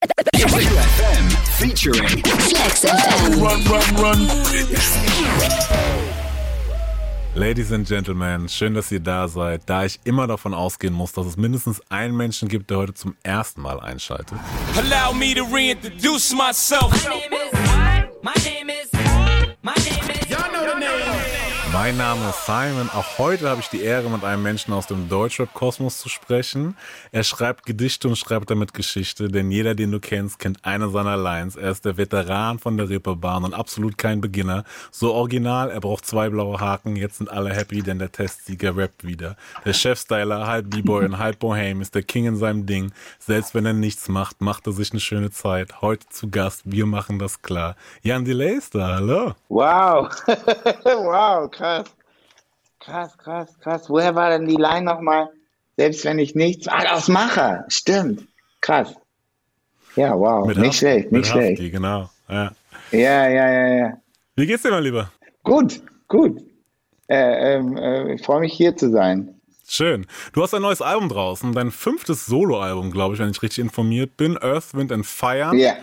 FM featuring Flex FM. Run, Run, Run. Ladies and Gentlemen, schön, dass ihr da seid. Da ich immer davon ausgehen muss, dass es mindestens einen Menschen gibt, der heute zum ersten Mal einschaltet. Allow me to reintroduce myself. Mein Name ist Simon. Auch heute habe ich die Ehre, mit einem Menschen aus dem Deutschrap-Kosmos zu sprechen. Er schreibt Gedichte und schreibt damit Geschichte, denn jeder, den du kennst, kennt eine seiner Lines. Er ist der Veteran von der Reeperbahn und absolut kein Beginner. So original, er braucht zwei blaue Haken. Jetzt sind alle happy, denn der Testsieger rappt wieder. Der Chefstyler, halb B-Boy und halb Bohem, ist der King in seinem Ding. Selbst wenn er nichts macht, macht er sich eine schöne Zeit. Heute zu Gast, wir machen das klar. Jan Delay ist da, hallo. Wow. wow, krass. Krass, krass, krass. Woher war denn die Line nochmal? Selbst wenn ich nichts. Ah, aus Macher. Stimmt. Krass. Ja, wow. Mit nicht Husky- schlecht, nicht schlecht. Husky, genau. Ja. Ja, ja, ja, ja. Wie geht's dir, mein Lieber? Gut, gut. Äh, ähm, äh, ich freue mich hier zu sein. Schön. Du hast ein neues Album draußen, dein fünftes Soloalbum, glaube ich, wenn ich richtig informiert bin. Earth, Wind and Fire. Ja.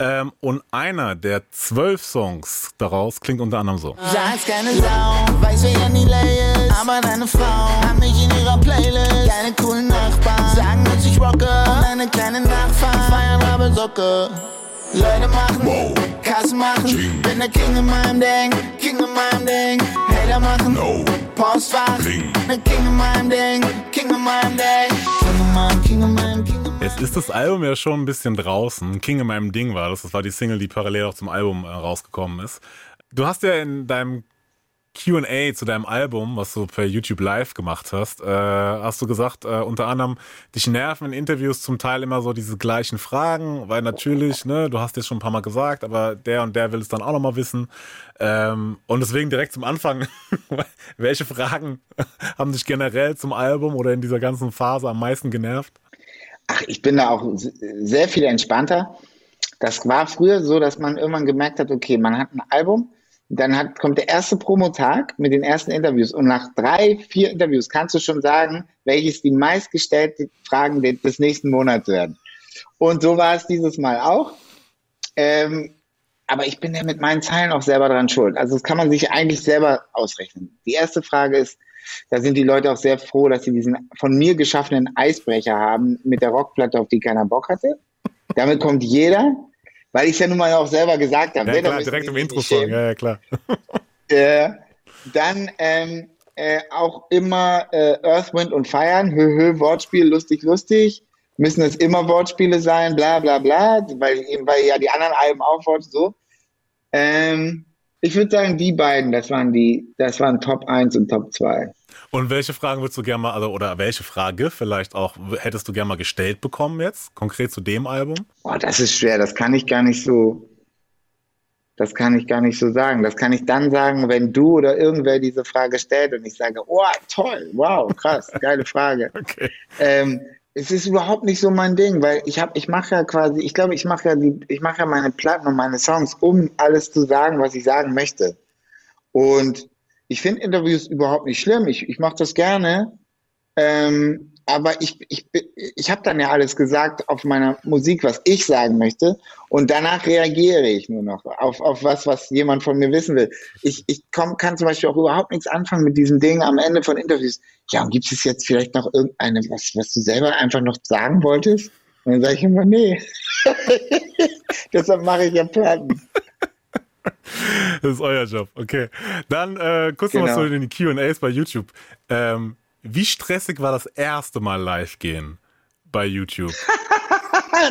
Ähm, und einer der zwölf Songs daraus klingt unter anderem so. Sag's keine Sau, weiß wer ja nie lay ist. Aber deine Frau hat mich in ihrer Playlist. Deine coolen Nachbarn sagen, dass ich rocke. Und deine kleinen Nachfahren feiern aber Socke. Leute machen, Kassen machen. Bin der King in meinem Ding, King in meinem Ding. Hater machen, Postfach. Der King in meinem Ding, King in meinem Ding. Jetzt ist das Album ja schon ein bisschen draußen. King in meinem Ding war das. Das war die Single, die parallel auch zum Album äh, rausgekommen ist. Du hast ja in deinem Q&A zu deinem Album, was du per YouTube Live gemacht hast, äh, hast du gesagt, äh, unter anderem, dich nerven in Interviews zum Teil immer so diese gleichen Fragen, weil natürlich, ne, du hast es schon ein paar Mal gesagt, aber der und der will es dann auch nochmal wissen. Ähm, und deswegen direkt zum Anfang, welche Fragen haben dich generell zum Album oder in dieser ganzen Phase am meisten genervt? Ach, ich bin da auch sehr viel entspannter. Das war früher so, dass man irgendwann gemerkt hat, okay, man hat ein Album, dann hat, kommt der erste Promotag mit den ersten Interviews und nach drei, vier Interviews kannst du schon sagen, welches die meistgestellten Fragen de- des nächsten Monats werden. Und so war es dieses Mal auch. Ähm, aber ich bin ja mit meinen Zeilen auch selber dran schuld. Also das kann man sich eigentlich selber ausrechnen. Die erste Frage ist, da sind die Leute auch sehr froh, dass sie diesen von mir geschaffenen Eisbrecher haben mit der Rockplatte, auf die keiner Bock hatte. Damit kommt jeder, weil ich es ja nun mal auch selber gesagt habe. Ja, ne? Klar, direkt im sich Intro nicht sagen. schämen. Ja, ja, klar. Äh, dann ähm, äh, auch immer äh, Earth, Wind und Feiern, hö, hö, Wortspiel, lustig, lustig. Müssen es immer Wortspiele sein, bla bla bla, weil, eben, weil ja die anderen Alben auch Wort so. Ähm, ich würde sagen, die beiden, das waren die, das waren Top 1 und Top 2. Und welche Fragen würdest du gerne mal, also, oder welche Frage vielleicht auch hättest du gerne mal gestellt bekommen jetzt, konkret zu dem Album? Boah, das ist schwer, das kann ich gar nicht so, das kann ich gar nicht so sagen. Das kann ich dann sagen, wenn du oder irgendwer diese Frage stellt und ich sage, oh, toll, wow, krass, geile Frage. Okay. Ähm, es ist überhaupt nicht so mein Ding, weil ich habe, ich mache ja quasi, ich glaube, ich mache ja die, ich mache ja meine Platten und meine Songs, um alles zu sagen, was ich sagen möchte. Und ich finde Interviews überhaupt nicht schlimm. Ich, ich mache das gerne. Ähm, aber ich, ich, ich habe dann ja alles gesagt auf meiner Musik, was ich sagen möchte. Und danach reagiere ich nur noch auf, auf was, was jemand von mir wissen will. Ich, ich komm, kann zum Beispiel auch überhaupt nichts anfangen mit diesem Ding am Ende von Interviews. Ja, und gibt es jetzt vielleicht noch irgendeine, was, was du selber einfach noch sagen wolltest? Und dann sage ich immer, nee. Deshalb mache ich ja Platten. Das ist euer Job, okay. Dann äh, kurz noch Genau. mal zu den Q&As bei YouTube. Ähm, wie stressig war das erste Mal live gehen bei YouTube?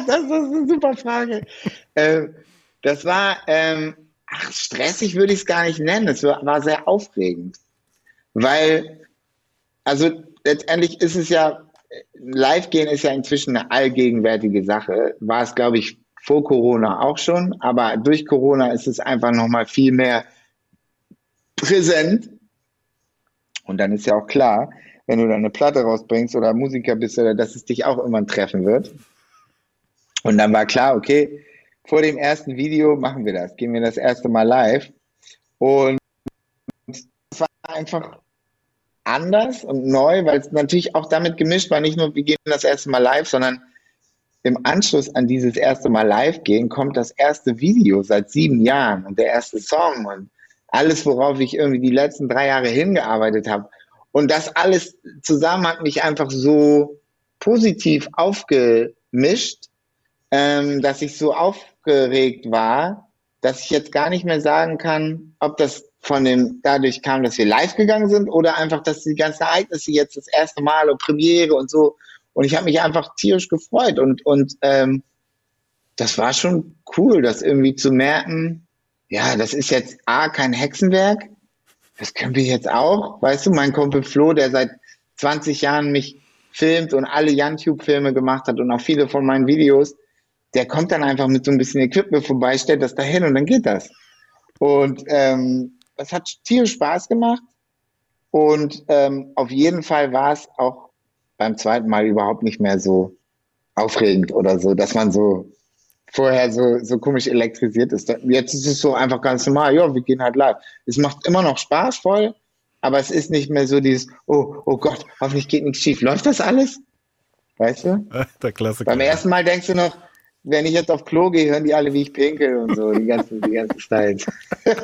Das ist eine super Frage. ähm, das war, ähm, ach, stressig würde ich es gar nicht nennen. Es war, war sehr aufregend. Weil, also letztendlich ist es ja, live gehen ist ja inzwischen eine allgegenwärtige Sache. War es, glaube ich, vor Corona auch schon, aber durch Corona ist es einfach nochmal viel mehr präsent. Und dann ist ja auch klar, wenn du da eine Platte rausbringst oder Musiker bist, oder dass es dich auch irgendwann treffen wird. Und dann war klar, okay, vor dem ersten Video machen wir das, gehen wir das erste Mal live. Und es war einfach anders und neu, weil es natürlich auch damit gemischt war, nicht nur wir gehen das erste Mal live, sondern im Anschluss an dieses erste Mal live gehen, kommt das erste Video seit sieben Jahren und der erste Song und alles, worauf ich irgendwie die letzten drei Jahre hingearbeitet habe. Und das alles zusammen hat mich einfach so positiv aufgemischt, ähm, dass ich so aufgeregt war, dass ich jetzt gar nicht mehr sagen kann, ob das von dem dadurch kam, dass wir live gegangen sind oder einfach, dass die ganzen Ereignisse jetzt das erste Mal und Premiere und so. Und ich habe mich einfach tierisch gefreut und und ähm, das war schon cool, das irgendwie zu merken. Ja, das ist jetzt a kein Hexenwerk. Das können wir jetzt auch. Weißt du, mein Kumpel Flo, der seit 20 Jahren mich filmt und alle YouTube-Filme gemacht hat und auch viele von meinen Videos, der kommt dann einfach mit so ein bisschen Equipment vorbei, stellt das dahin und dann geht das. Und ähm, es hat tierisch Spaß gemacht. Und ähm, auf jeden Fall war es auch beim zweiten Mal überhaupt nicht mehr so aufregend oder so, dass man so vorher so, so komisch elektrisiert ist. Jetzt ist es so einfach ganz normal, ja, wir gehen halt live. Es macht immer noch Spaß voll, aber es ist nicht mehr so dieses, oh, oh Gott, hoffentlich geht nichts schief. Läuft das alles? Weißt du? Der Klassiker. Beim ersten Mal denkst du noch, wenn ich jetzt auf Klo gehe, hören die alle, wie ich pinkel und so, die ganzen, die ganzen Styles.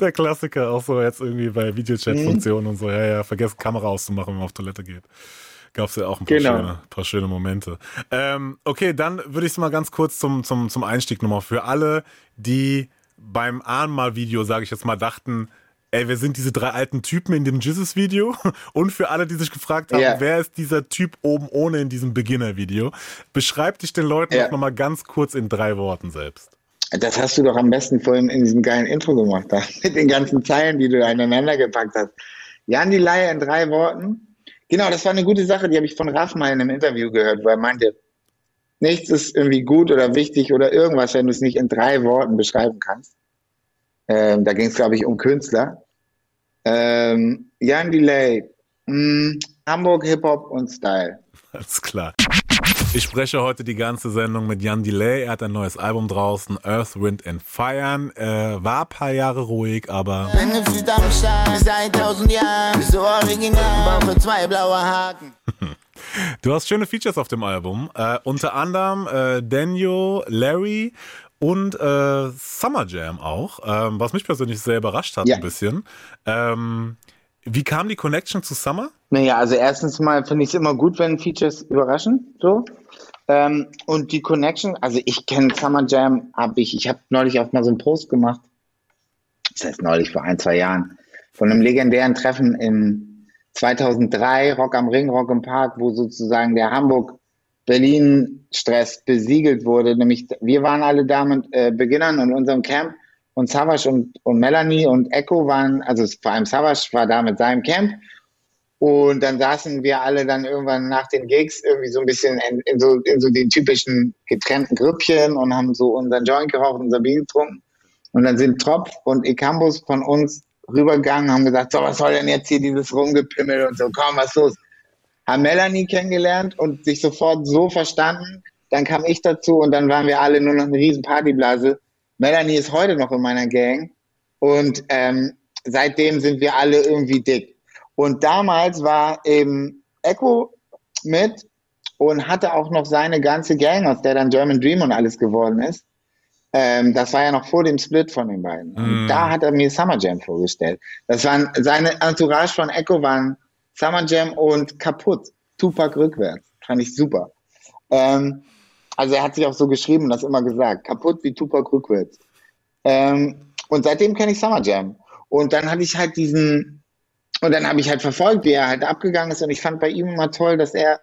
Der Klassiker, auch so jetzt irgendwie bei Videochat-Funktionen und so, ja, ja, vergesst Kamera auszumachen, wenn man auf Toilette geht. Gab es ja auch ein paar, Genau. schöne, paar schöne Momente. Ähm, okay, dann würde ich es mal ganz kurz zum, zum, zum Einstieg nochmal für alle, die beim Ahnmal-Video, sage ich jetzt mal, dachten, ey, wer sind diese drei alten Typen in dem Jesus-Video? Und für alle, die sich gefragt haben, Ja. wer ist dieser Typ oben ohne in diesem Beginner-Video? Beschreib dich den Leuten doch nochmal ganz kurz in drei Worten selbst. Das hast du doch am besten vorhin in diesem geilen Intro gemacht, da, mit den ganzen Zeilen, die du aneinander gepackt hast. Jan die Leier in drei Worten. Genau, das war eine gute Sache, die habe ich von Raff mal in einem Interview gehört, wo er meinte, nichts ist irgendwie gut oder wichtig oder irgendwas, wenn du es nicht in drei Worten beschreiben kannst. Ähm, da ging es, glaube ich, um Künstler. Ähm, Jan Delay, mh, Hamburg Hip-Hop und Style. Alles klar. Ich spreche heute die ganze Sendung mit Jan Delay. Er hat ein neues Album draußen, Earth, Wind and Fire. Äh, war ein paar Jahre ruhig, aber Benefit am Start, seit tausend Jahren, du original, für zwei blaue Haken. du hast schöne Features auf dem Album. Äh, unter anderem äh, Daniel, Larry und äh, Summer Jam auch, ähm, was mich persönlich sehr überrascht hat Ja. ein bisschen. Ähm, wie kam die Connection zu Summer? Naja, also erstens mal finde ich es immer gut, wenn Features überraschen, so. Ähm, und die Connection, also ich kenne Summer Jam, habe ich, ich habe neulich auch mal so einen Post gemacht, das heißt neulich vor ein, zwei Jahren, von einem legendären Treffen in 2003, Rock am Ring, Rock im Park, wo sozusagen der Hamburg-Berlin-Stress besiegelt wurde. Nämlich, wir waren alle da mit äh, Beginnern in unserem Camp. Und Savage und, und Melanie und Echo waren, also vor allem Savage war da mit seinem Camp und dann saßen wir alle dann irgendwann nach den Gigs irgendwie so ein bisschen in, in, so, in so den typischen getrennten Grüppchen und haben so unseren Joint geraucht, unser Bier getrunken. Und dann sind Tropf und Ekambus von uns rübergegangen, haben gesagt, so, was soll denn jetzt hier dieses Rumgepimmel und so, komm, was los? Haben Melanie kennengelernt und sich sofort so verstanden. Dann kam ich dazu und dann waren wir alle nur noch eine riesen Partyblase. Melanie ist heute noch in meiner Gang und ähm, seitdem sind wir alle irgendwie dick. Und damals war eben Echo mit und hatte auch noch seine ganze Gang, aus der dann German Dream und alles geworden ist. Ähm, das war ja noch vor dem Split von den beiden. Und Mm. da hat er mir Summer Jam vorgestellt. Das waren seine Entourage von Echo waren Summer Jam und Kaputt. Tupac rückwärts. Fand ich super. Ähm, also er hat sich auch so geschrieben und das immer gesagt. Kaputt wie Tupac rückwärts. Ähm, und seitdem kenne ich Summer Jam. Und dann hatte ich halt diesen, und dann habe ich halt verfolgt, wie er halt abgegangen ist. Und ich fand bei ihm immer toll, dass er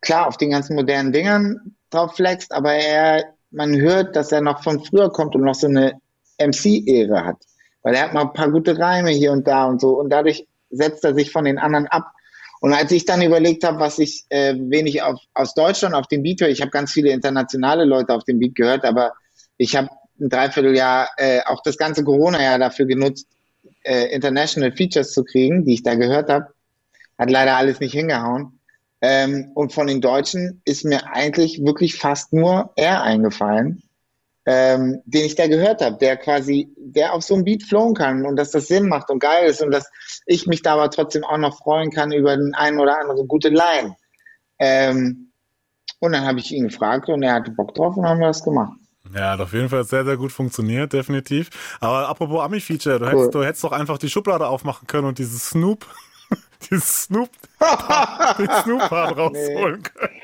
klar auf den ganzen modernen Dingern drauf flext, aber er, man hört, dass er noch von früher kommt und noch so eine MC-Ehre hat. Weil er hat mal ein paar gute Reime hier und da und so. Und dadurch setzt er sich von den anderen ab. Und als ich dann überlegt habe, was ich äh, wenig auf, aus Deutschland auf dem Beat höre, ich habe ganz viele internationale Leute auf dem Beat gehört, aber ich habe ein Dreivierteljahr äh, auch das ganze Corona-Jahr dafür genutzt, äh, International Features zu kriegen, die ich da gehört habe. Hat leider alles nicht hingehauen. Ähm, und von den Deutschen ist mir eigentlich wirklich fast nur er eingefallen, ähm, den ich da gehört habe, der quasi, der auf so einem Beat flowen kann und dass das Sinn macht und geil ist und dass ich mich da aber trotzdem auch noch freuen kann über den einen oder anderen gute Line. Ähm, und dann habe ich ihn gefragt und er hatte Bock drauf und haben wir das gemacht. Ja, hat auf jeden Fall sehr, sehr gut funktioniert, definitiv. Aber apropos Ami-Feature, du, Cool. hättest, du hättest doch einfach die Schublade aufmachen können und dieses Snoop, dieses Snoop, den Snoop-Part rausholen können.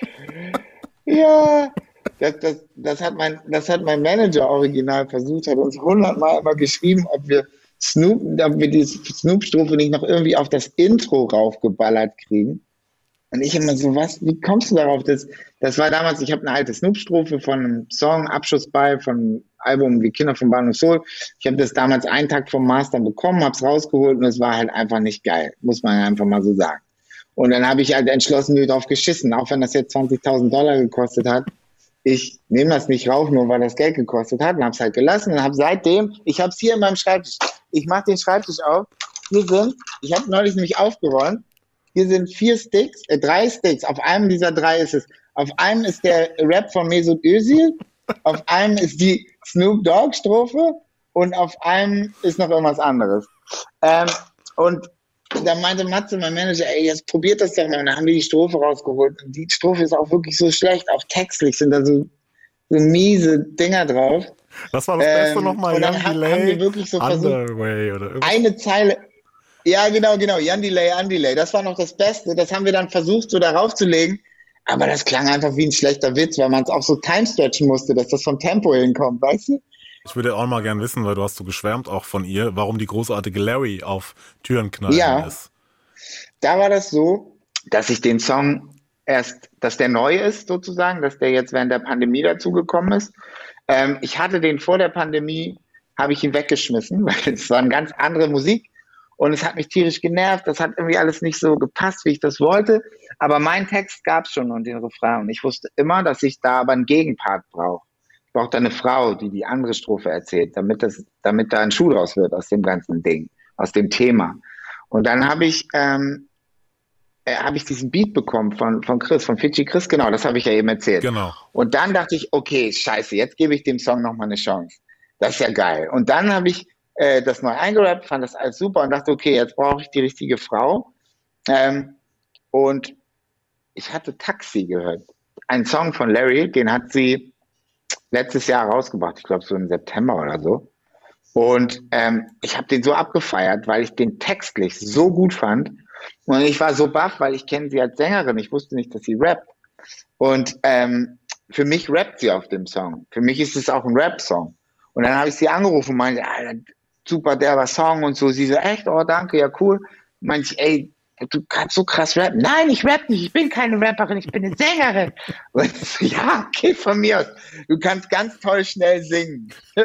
Ja, das, das, das, hat mein, das hat mein Manager original versucht, hat uns hundertmal immer geschrieben, ob wir Snoop, ob wir die Snoop-Strophe nicht noch irgendwie auf das Intro raufgeballert kriegen. Und ich immer so, was, wie kommst du darauf? Das, das war damals, ich habe eine alte Snoop-Strophe von einem Song, Abschussball von einem Album wie Kinder von Bahnhof Soul. Ich habe das damals einen Tag vom Master bekommen, habe es rausgeholt und es war halt einfach nicht geil, muss man einfach mal so sagen. Und dann habe ich halt entschlossen drauf geschissen, auch wenn das jetzt 20.000 Dollar gekostet hat. Ich nehme das nicht rauf, nur weil das Geld gekostet hat und habe es halt gelassen und habe seitdem, ich habe es hier in meinem Schreibtisch, ich mache den Schreibtisch auf, hier sind, ich habe neulich nämlich aufgeräumt, hier sind vier Sticks, äh, drei Sticks, auf einem dieser drei ist es, auf einem ist der Rap von Mesut Özil, auf einem ist die Snoop Dogg Strophe und auf einem ist noch irgendwas anderes. Ähm, und da meinte Matze, mein Manager, ey, jetzt probiert das doch mal. Und dann haben wir die Strophe rausgeholt. Und die Strophe ist auch wirklich so schlecht. Auch textlich sind da so, so miese Dinger drauf. Das war das Beste Ähm, nochmal, und dann haben- haben wir wirklich so versucht- Underway irgendwas. Eine Zeile. Ja, genau, genau. Jan Delay, Jan Delay. Das war noch das Beste. Das haben wir dann versucht, so darauf zu legen. Aber das klang einfach wie ein schlechter Witz, weil man es auch so timestretchen musste, dass das vom Tempo hinkommt, weißt du? Ich würde auch mal gern wissen, weil du hast so geschwärmt auch von ihr, warum die großartige Larry auf Türen knallen Ja. ist. Da war das so, dass ich den Song erst, dass der neu ist sozusagen, dass der jetzt während der Pandemie dazugekommen ist. Ähm, ich hatte den vor der Pandemie, habe ich ihn weggeschmissen, weil es war eine ganz andere Musik und es hat mich tierisch genervt. Das hat irgendwie alles nicht so gepasst, wie ich das wollte. Aber mein Text gab es schon und den Refrain. Und ich wusste immer, dass ich da aber einen Gegenpart brauche. Ich brauche da eine Frau, die die andere Strophe erzählt, damit, das, damit da ein Schuh draus wird aus dem ganzen Ding, aus dem Thema. Und dann habe ich, ähm, äh, habe ich diesen Beat bekommen von, von Chris, von Fidschi Chris, genau, das habe ich ja eben erzählt. Genau. Und dann dachte ich, okay, scheiße, jetzt gebe ich dem Song nochmal eine Chance. Das ist ja geil. Und dann habe ich äh, das neu eingerappt, fand das alles super und dachte, okay, jetzt brauche ich die richtige Frau. Ähm, und ich hatte Taxi gehört. Ein Song von Larry, den hat sie letztes Jahr rausgebracht, ich glaube so im September oder so. Und ähm, ich habe den so abgefeiert, weil ich den textlich so gut fand. Und ich war so baff, weil ich kenne sie als Sängerin. Ich wusste nicht, dass sie rappt. Und ähm, für mich rappt sie auf dem Song. Für mich ist es auch ein Rap-Song. Und dann habe ich sie angerufen und meinte, Alter, super derber Song und so. Sie so, echt? Oh, danke, ja, cool. Ich, ey, du kannst so krass rappen. Nein, ich rapp nicht. Ich bin keine Rapperin, ich bin eine Sängerin. Und ich so, ja, okay, von mir aus. Du kannst ganz toll schnell singen.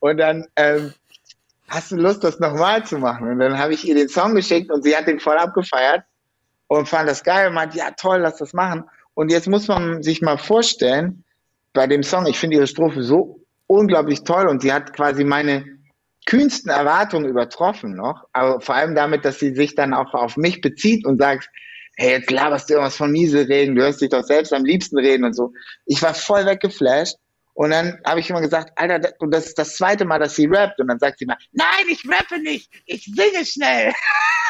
Und dann ähm, hast du Lust, das nochmal zu machen? Und dann habe ich ihr den Song geschickt und sie hat den voll abgefeiert und fand das geil und meinte, ja toll, lass das machen. Und jetzt muss man sich mal vorstellen, bei dem Song, ich finde ihre Strophe so unglaublich toll und sie hat quasi meine kühnsten Erwartungen übertroffen noch, aber vor allem damit, dass sie sich dann auch auf mich bezieht und sagt, hey, jetzt laberst du irgendwas von Miese reden, du hörst dich doch selbst am liebsten reden und so. Ich war voll weggeflasht und dann habe ich immer gesagt, Alter, und das ist das zweite Mal, dass sie rappt und dann sagt sie mal, nein, ich rappe nicht, ich singe schnell.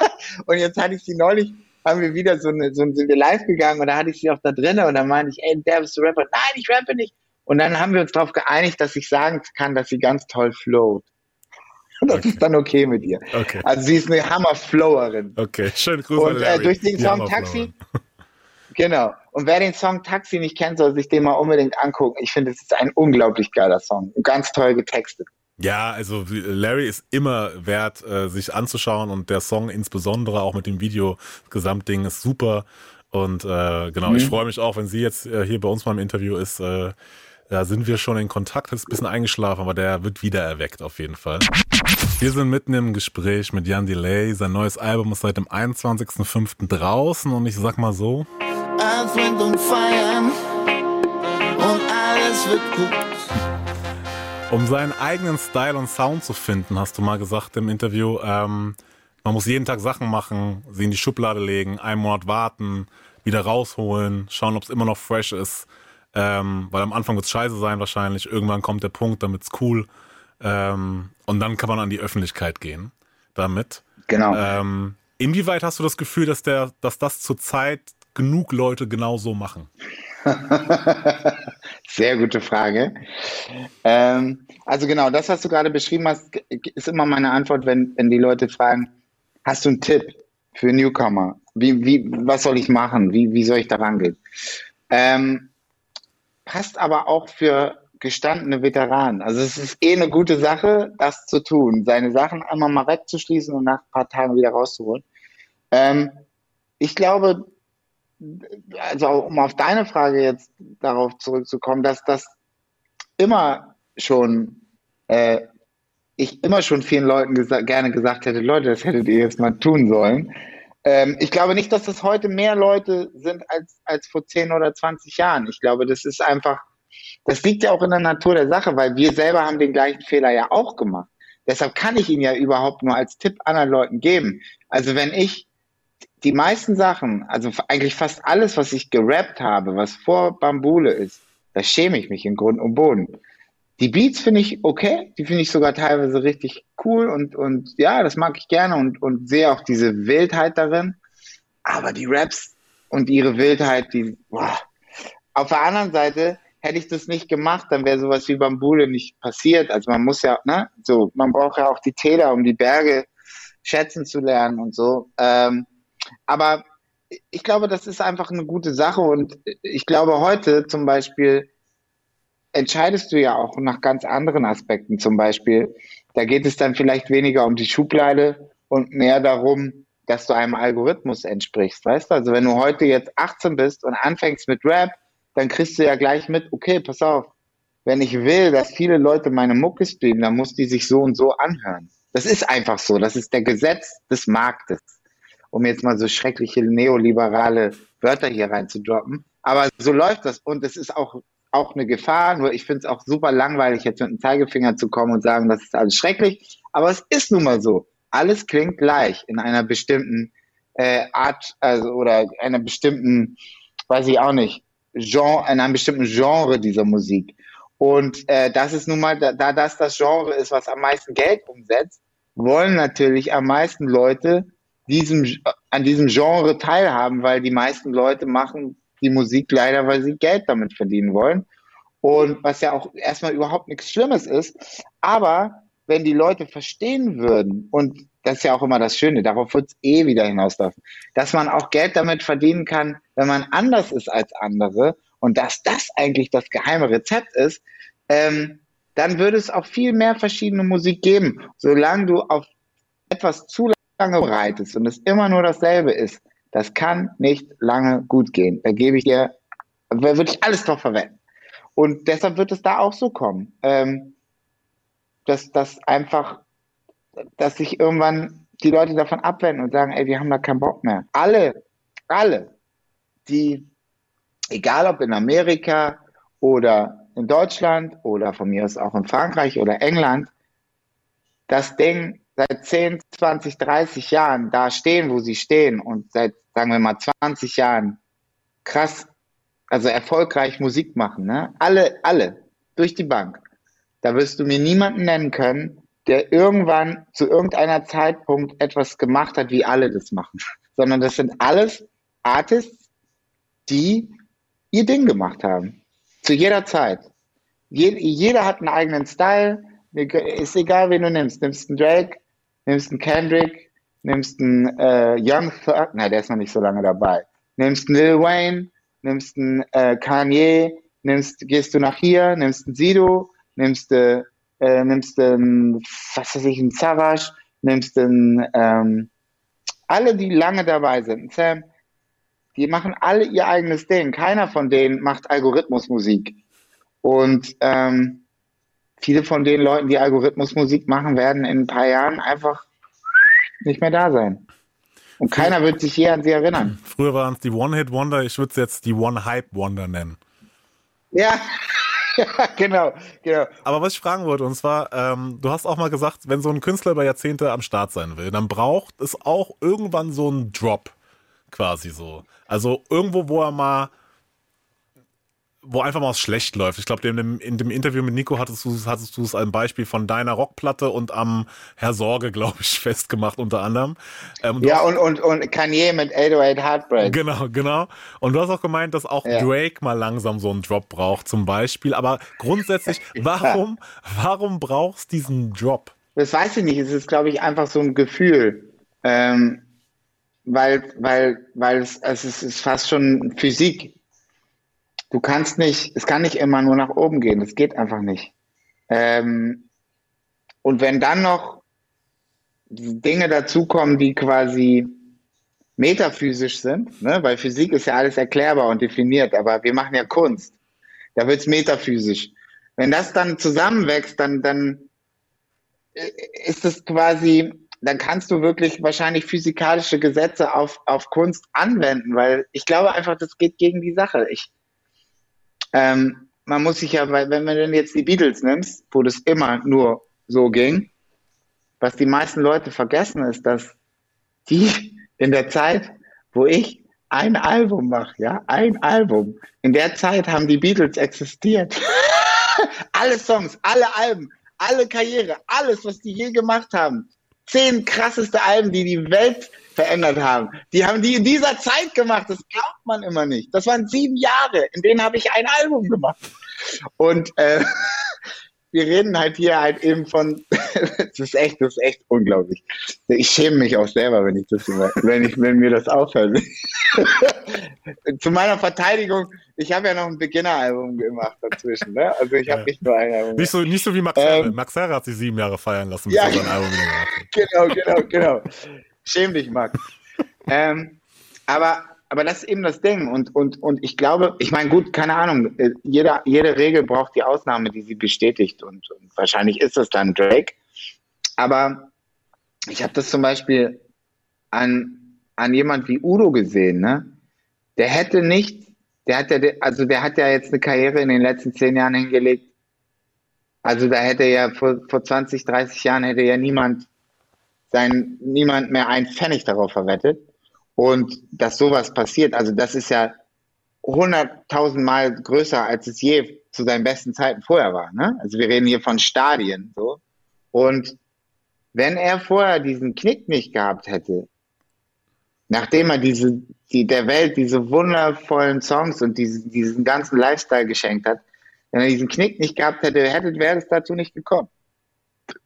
und jetzt hatte ich sie neulich, haben wir wieder so eine, so sind wir live gegangen und da hatte ich sie auch da drinnen und dann meinte ich, ey, der bist du Rapper. Nein, ich rappe nicht. Und dann haben wir uns darauf geeinigt, dass ich sagen kann, dass sie ganz toll flowt. Und das Okay. ist dann okay mit ihr. Okay. Also sie ist eine Hammer-Flowerin. Okay, schönen Gruß Und, äh, durch den Song. Taxi? Genau. Und wer den Song Taxi nicht kennt, soll sich den mal unbedingt angucken. Ich finde, es ist ein unglaublich geiler Song. Ganz toll getextet. Ja, also Larry ist immer wert, äh, sich anzuschauen und der Song insbesondere auch mit dem Video, das Gesamtding ist super. Und äh, genau, Mhm. ich freue mich auch, wenn sie jetzt äh, hier bei uns mal im Interview ist. Äh, da sind wir schon in Kontakt, ist ein bisschen eingeschlafen, aber der wird wieder erweckt auf jeden Fall. Wir sind mitten im Gespräch mit Jan Delay. Sein neues Album ist seit dem 21.05. draußen und ich sag mal so, Wind und Feiern und alles wird gut. Um seinen eigenen Style und Sound zu finden, hast du mal gesagt im Interview, ähm, man muss jeden Tag Sachen machen, sie in die Schublade legen, einen Monat warten, wieder rausholen, schauen, ob es immer noch fresh ist. Ähm, weil am Anfang wird es scheiße sein wahrscheinlich. Irgendwann kommt der Punkt, damit es cool. Ähm, und dann kann man an die Öffentlichkeit gehen damit. Genau. Ähm, inwieweit hast du das Gefühl, dass der, dass das zurzeit genug Leute genau so machen? Sehr gute Frage. Ähm, also genau, das, was du gerade beschrieben hast, ist immer meine Antwort, wenn, wenn die Leute fragen, hast du einen Tipp für Newcomer? Wie, wie, was soll ich machen? Wie, wie soll ich da rangehen? Ähm, passt aber auch für gestandene Veteranen. Also es ist eh eine gute Sache, das zu tun, seine Sachen einmal mal wegzuschließen und nach ein paar Tagen wieder rauszuholen. Ähm, ich glaube, also um auf deine Frage jetzt darauf zurückzukommen, dass das immer schon, äh, ich immer schon vielen Leuten gesa gerne gesagt hätte, Leute, das hättet ihr jetzt mal tun sollen. Ähm, ich glaube nicht, dass das heute mehr Leute sind als, als vor 10 oder 20 Jahren. Ich glaube, das ist einfach, das liegt ja auch in der Natur der Sache, weil wir selber haben den gleichen Fehler ja auch gemacht. Deshalb kann ich ihn ja überhaupt nur als Tipp anderen Leuten geben. Also wenn ich die meisten Sachen, also eigentlich fast alles, was ich gerappt habe, was vor Bambule ist, da schäme ich mich in Grund und Boden. Die Beats finde ich okay, die finde ich sogar teilweise richtig cool und, und ja, das mag ich gerne und, und sehe auch diese Wildheit darin. Aber die Raps und ihre Wildheit, die, boah. Auf der anderen Seite hätte ich das nicht gemacht, dann wäre sowas wie Bambule nicht passiert. Also man muss ja, ne, so, man braucht ja auch die Täler, um die Berge schätzen zu lernen und so. Ähm, aber ich glaube, das ist einfach eine gute Sache und ich glaube, heute zum Beispiel entscheidest du ja auch nach ganz anderen Aspekten. Zum Beispiel, da geht es dann vielleicht weniger um die Schublade und mehr darum, dass du einem Algorithmus entsprichst, weißt du? Also wenn du heute jetzt 18 bist und anfängst mit Rap, dann kriegst du ja gleich mit, okay, pass auf, wenn ich will, dass viele Leute meine Mucke streamen, dann muss die sich so und so anhören. Das ist einfach so. Das ist der Gesetz des Marktes um jetzt mal so schreckliche neoliberale Wörter hier reinzudroppen. Aber so läuft das und es ist auch, auch eine Gefahr. Nur ich finde es auch super langweilig, jetzt mit dem Zeigefinger zu kommen und sagen, das ist alles schrecklich. Aber es ist nun mal so. Alles klingt gleich in einer bestimmten äh, Art, also oder einer bestimmten, weiß ich auch nicht, Genre, in einem bestimmten Genre dieser Musik. Und äh, das ist nun mal, da, da das das Genre ist, was am meisten Geld umsetzt, wollen natürlich am meisten Leute diesem, an diesem Genre teilhaben, weil die meisten Leute machen die Musik leider, weil sie Geld damit verdienen wollen. Und was ja auch erstmal überhaupt nichts Schlimmes ist. Aber wenn die Leute verstehen würden, und das ist ja auch immer das Schöne, darauf wird es eh wieder hinauslaufen, dass man auch Geld damit verdienen kann, wenn man anders ist als andere und dass das eigentlich das geheime Rezept ist, ähm, dann würde es auch viel mehr verschiedene Musik geben. Solange du auf etwas zu lange bereitest und es immer nur dasselbe ist, das kann nicht lange gut gehen. Da gebe ich dir, da würde ich alles drauf verwenden. Und deshalb wird es da auch so kommen, ähm, dass das einfach, dass sich irgendwann die Leute davon abwenden und sagen, ey, wir haben da keinen Bock mehr. Alle, alle, die, egal ob in Amerika oder in Deutschland oder von mir aus auch in Frankreich oder England, das Ding seit 10, 20, 30 Jahren da stehen, wo sie stehen und seit, sagen wir mal, 20 Jahren krass, also erfolgreich Musik machen, ne? Alle, alle, durch die Bank. Da wirst du mir niemanden nennen können, der irgendwann zu irgendeiner Zeitpunkt etwas gemacht hat, wie alle das machen. Sondern das sind alles Artists, die ihr Ding gemacht haben. Zu jeder Zeit. jeder hat einen eigenen Style. Ist egal, wen du nimmst. Nimmst einen Drake, nimmst einen Kendrick, nimmst einen äh, Young Thug, nein, der ist noch nicht so lange dabei, nimmst einen Lil Wayne, nimmst einen äh, Kanye, nimmst, gehst du nach hier, nimmst einen Sido, nimmst du, äh, nimmst einen, was weiß ich, einen Savage, nimmst einen, ähm, alle, die lange dabei sind, Sam, die machen alle ihr eigenes Ding. Keiner von denen macht Algorithmusmusik. Und ähm, viele von den Leuten, die Algorithmusmusik machen, werden in ein paar Jahren einfach nicht mehr da sein. Und keiner wird sich je an sie erinnern. Früher waren es die One-Hit-Wonder, ich würde es jetzt die One-Hype-Wonder nennen. Ja, ja, genau, genau. Aber was ich fragen wollte, und zwar, ähm, du hast auch mal gesagt, wenn so ein Künstler über Jahrzehnte am Start sein will, dann braucht es auch irgendwann so einen Drop, quasi so. Also irgendwo, wo er mal wo einfach mal was schlecht läuft. Ich glaube, in dem, in dem Interview mit Nico hattest du hattest du es ein Beispiel von deiner Rockplatte und am Herr Sorge, glaube ich, festgemacht unter anderem. Ähm, ja, und, und, und Kanye mit 808 Heartbreak. Genau, genau. Und du hast auch gemeint, dass auch ja. Drake mal langsam so einen Drop braucht, zum Beispiel. Aber grundsätzlich, warum, warum brauchst du diesen Drop? Das weiß ich nicht. Es ist, glaube ich, einfach so ein Gefühl. Ähm, weil, weil, weil es, es ist fast schon Physik du kannst nicht, es kann nicht immer nur nach oben gehen, das geht einfach nicht. Ähm, und wenn dann noch Dinge dazukommen, die quasi metaphysisch sind, ne? weil Physik ist ja alles erklärbar und definiert, aber wir machen ja Kunst. Da wird es metaphysisch. Wenn das dann zusammenwächst, dann, dann äh, ist es quasi, dann kannst du wirklich wahrscheinlich physikalische Gesetze auf, auf Kunst anwenden, weil ich glaube einfach, das geht gegen die Sache. Ich, ähm, man muss sich ja, wenn man denn jetzt die Beatles nimmst, wo das immer nur so ging, was die meisten Leute vergessen ist, dass die in der Zeit, wo ich ein Album mache, ja, ein Album, in der Zeit haben die Beatles existiert. alle Songs, alle Alben, alle Karriere, alles, was die je gemacht haben. Zehn krasseste Alben, die die Welt verändert haben. Die haben die in dieser Zeit gemacht. Das glaubt man immer nicht. Das waren sieben Jahre, in denen habe ich ein Album gemacht. Und äh, wir reden halt hier halt eben von, das ist echt, das ist echt unglaublich. Ich schäme mich auch selber, wenn ich das immer, wenn ich, wenn mir das auffällt. Zu meiner Verteidigung, ich habe ja noch ein Beginner-Album gemacht dazwischen, ne? Also ich habe ja. nicht nur ein Album. Nicht so, nicht so wie Max ähm, Max Herre hat sich sieben Jahre feiern lassen, bis ja, er sein Album Genau, genau, genau. Schäm dich, Max. ähm, aber, aber das ist eben das Ding. Und, und, und ich glaube, ich meine, gut, keine Ahnung, äh, jeder, jede Regel braucht die Ausnahme, die sie bestätigt. Und, und wahrscheinlich ist das dann Drake. Aber ich habe das zum Beispiel an, an jemand wie Udo gesehen, ne? Der hätte nicht, der hat ja, also der hat ja jetzt eine Karriere in den letzten zehn Jahren hingelegt. Also da hätte ja vor, vor 20, 30 Jahren hätte ja niemand sein niemand mehr ein Pfennig darauf verwettet. Und dass sowas passiert, also das ist ja hunderttausendmal größer, als es je zu seinen besten Zeiten vorher war. Ne? Also wir reden hier von Stadien. So. Und wenn er vorher diesen Knick nicht gehabt hätte, nachdem er diese, die, der Welt diese wundervollen Songs und diesen, diesen ganzen Lifestyle geschenkt hat, wenn er diesen Knick nicht gehabt hätte, hätte wäre es dazu nicht gekommen.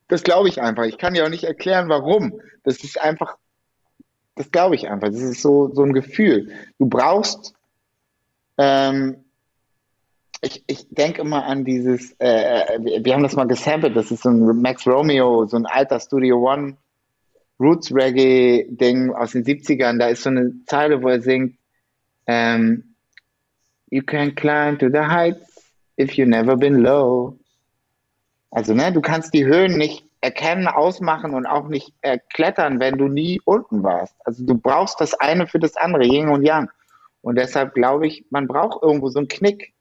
Das glaube ich einfach. Ich kann dir auch nicht erklären, warum. Das ist einfach, das glaube ich einfach. Das ist so, so ein Gefühl. Du brauchst, ähm, ich, ich denke immer an dieses, äh, äh wir haben das mal gesampelt, das ist so ein Max Romeo, so ein alter Studio One Roots Reggae Ding aus den 70ern. Da ist so eine Zeile, wo er singt, ähm, You can climb to the heights if you've never been low. Also, ne, du kannst die Höhen nicht erkennen, ausmachen und auch nicht äh, klettern, wenn du nie unten warst. Also du brauchst das eine für das andere, Yin und Yang. Und deshalb glaube ich, man braucht irgendwo so einen Knick.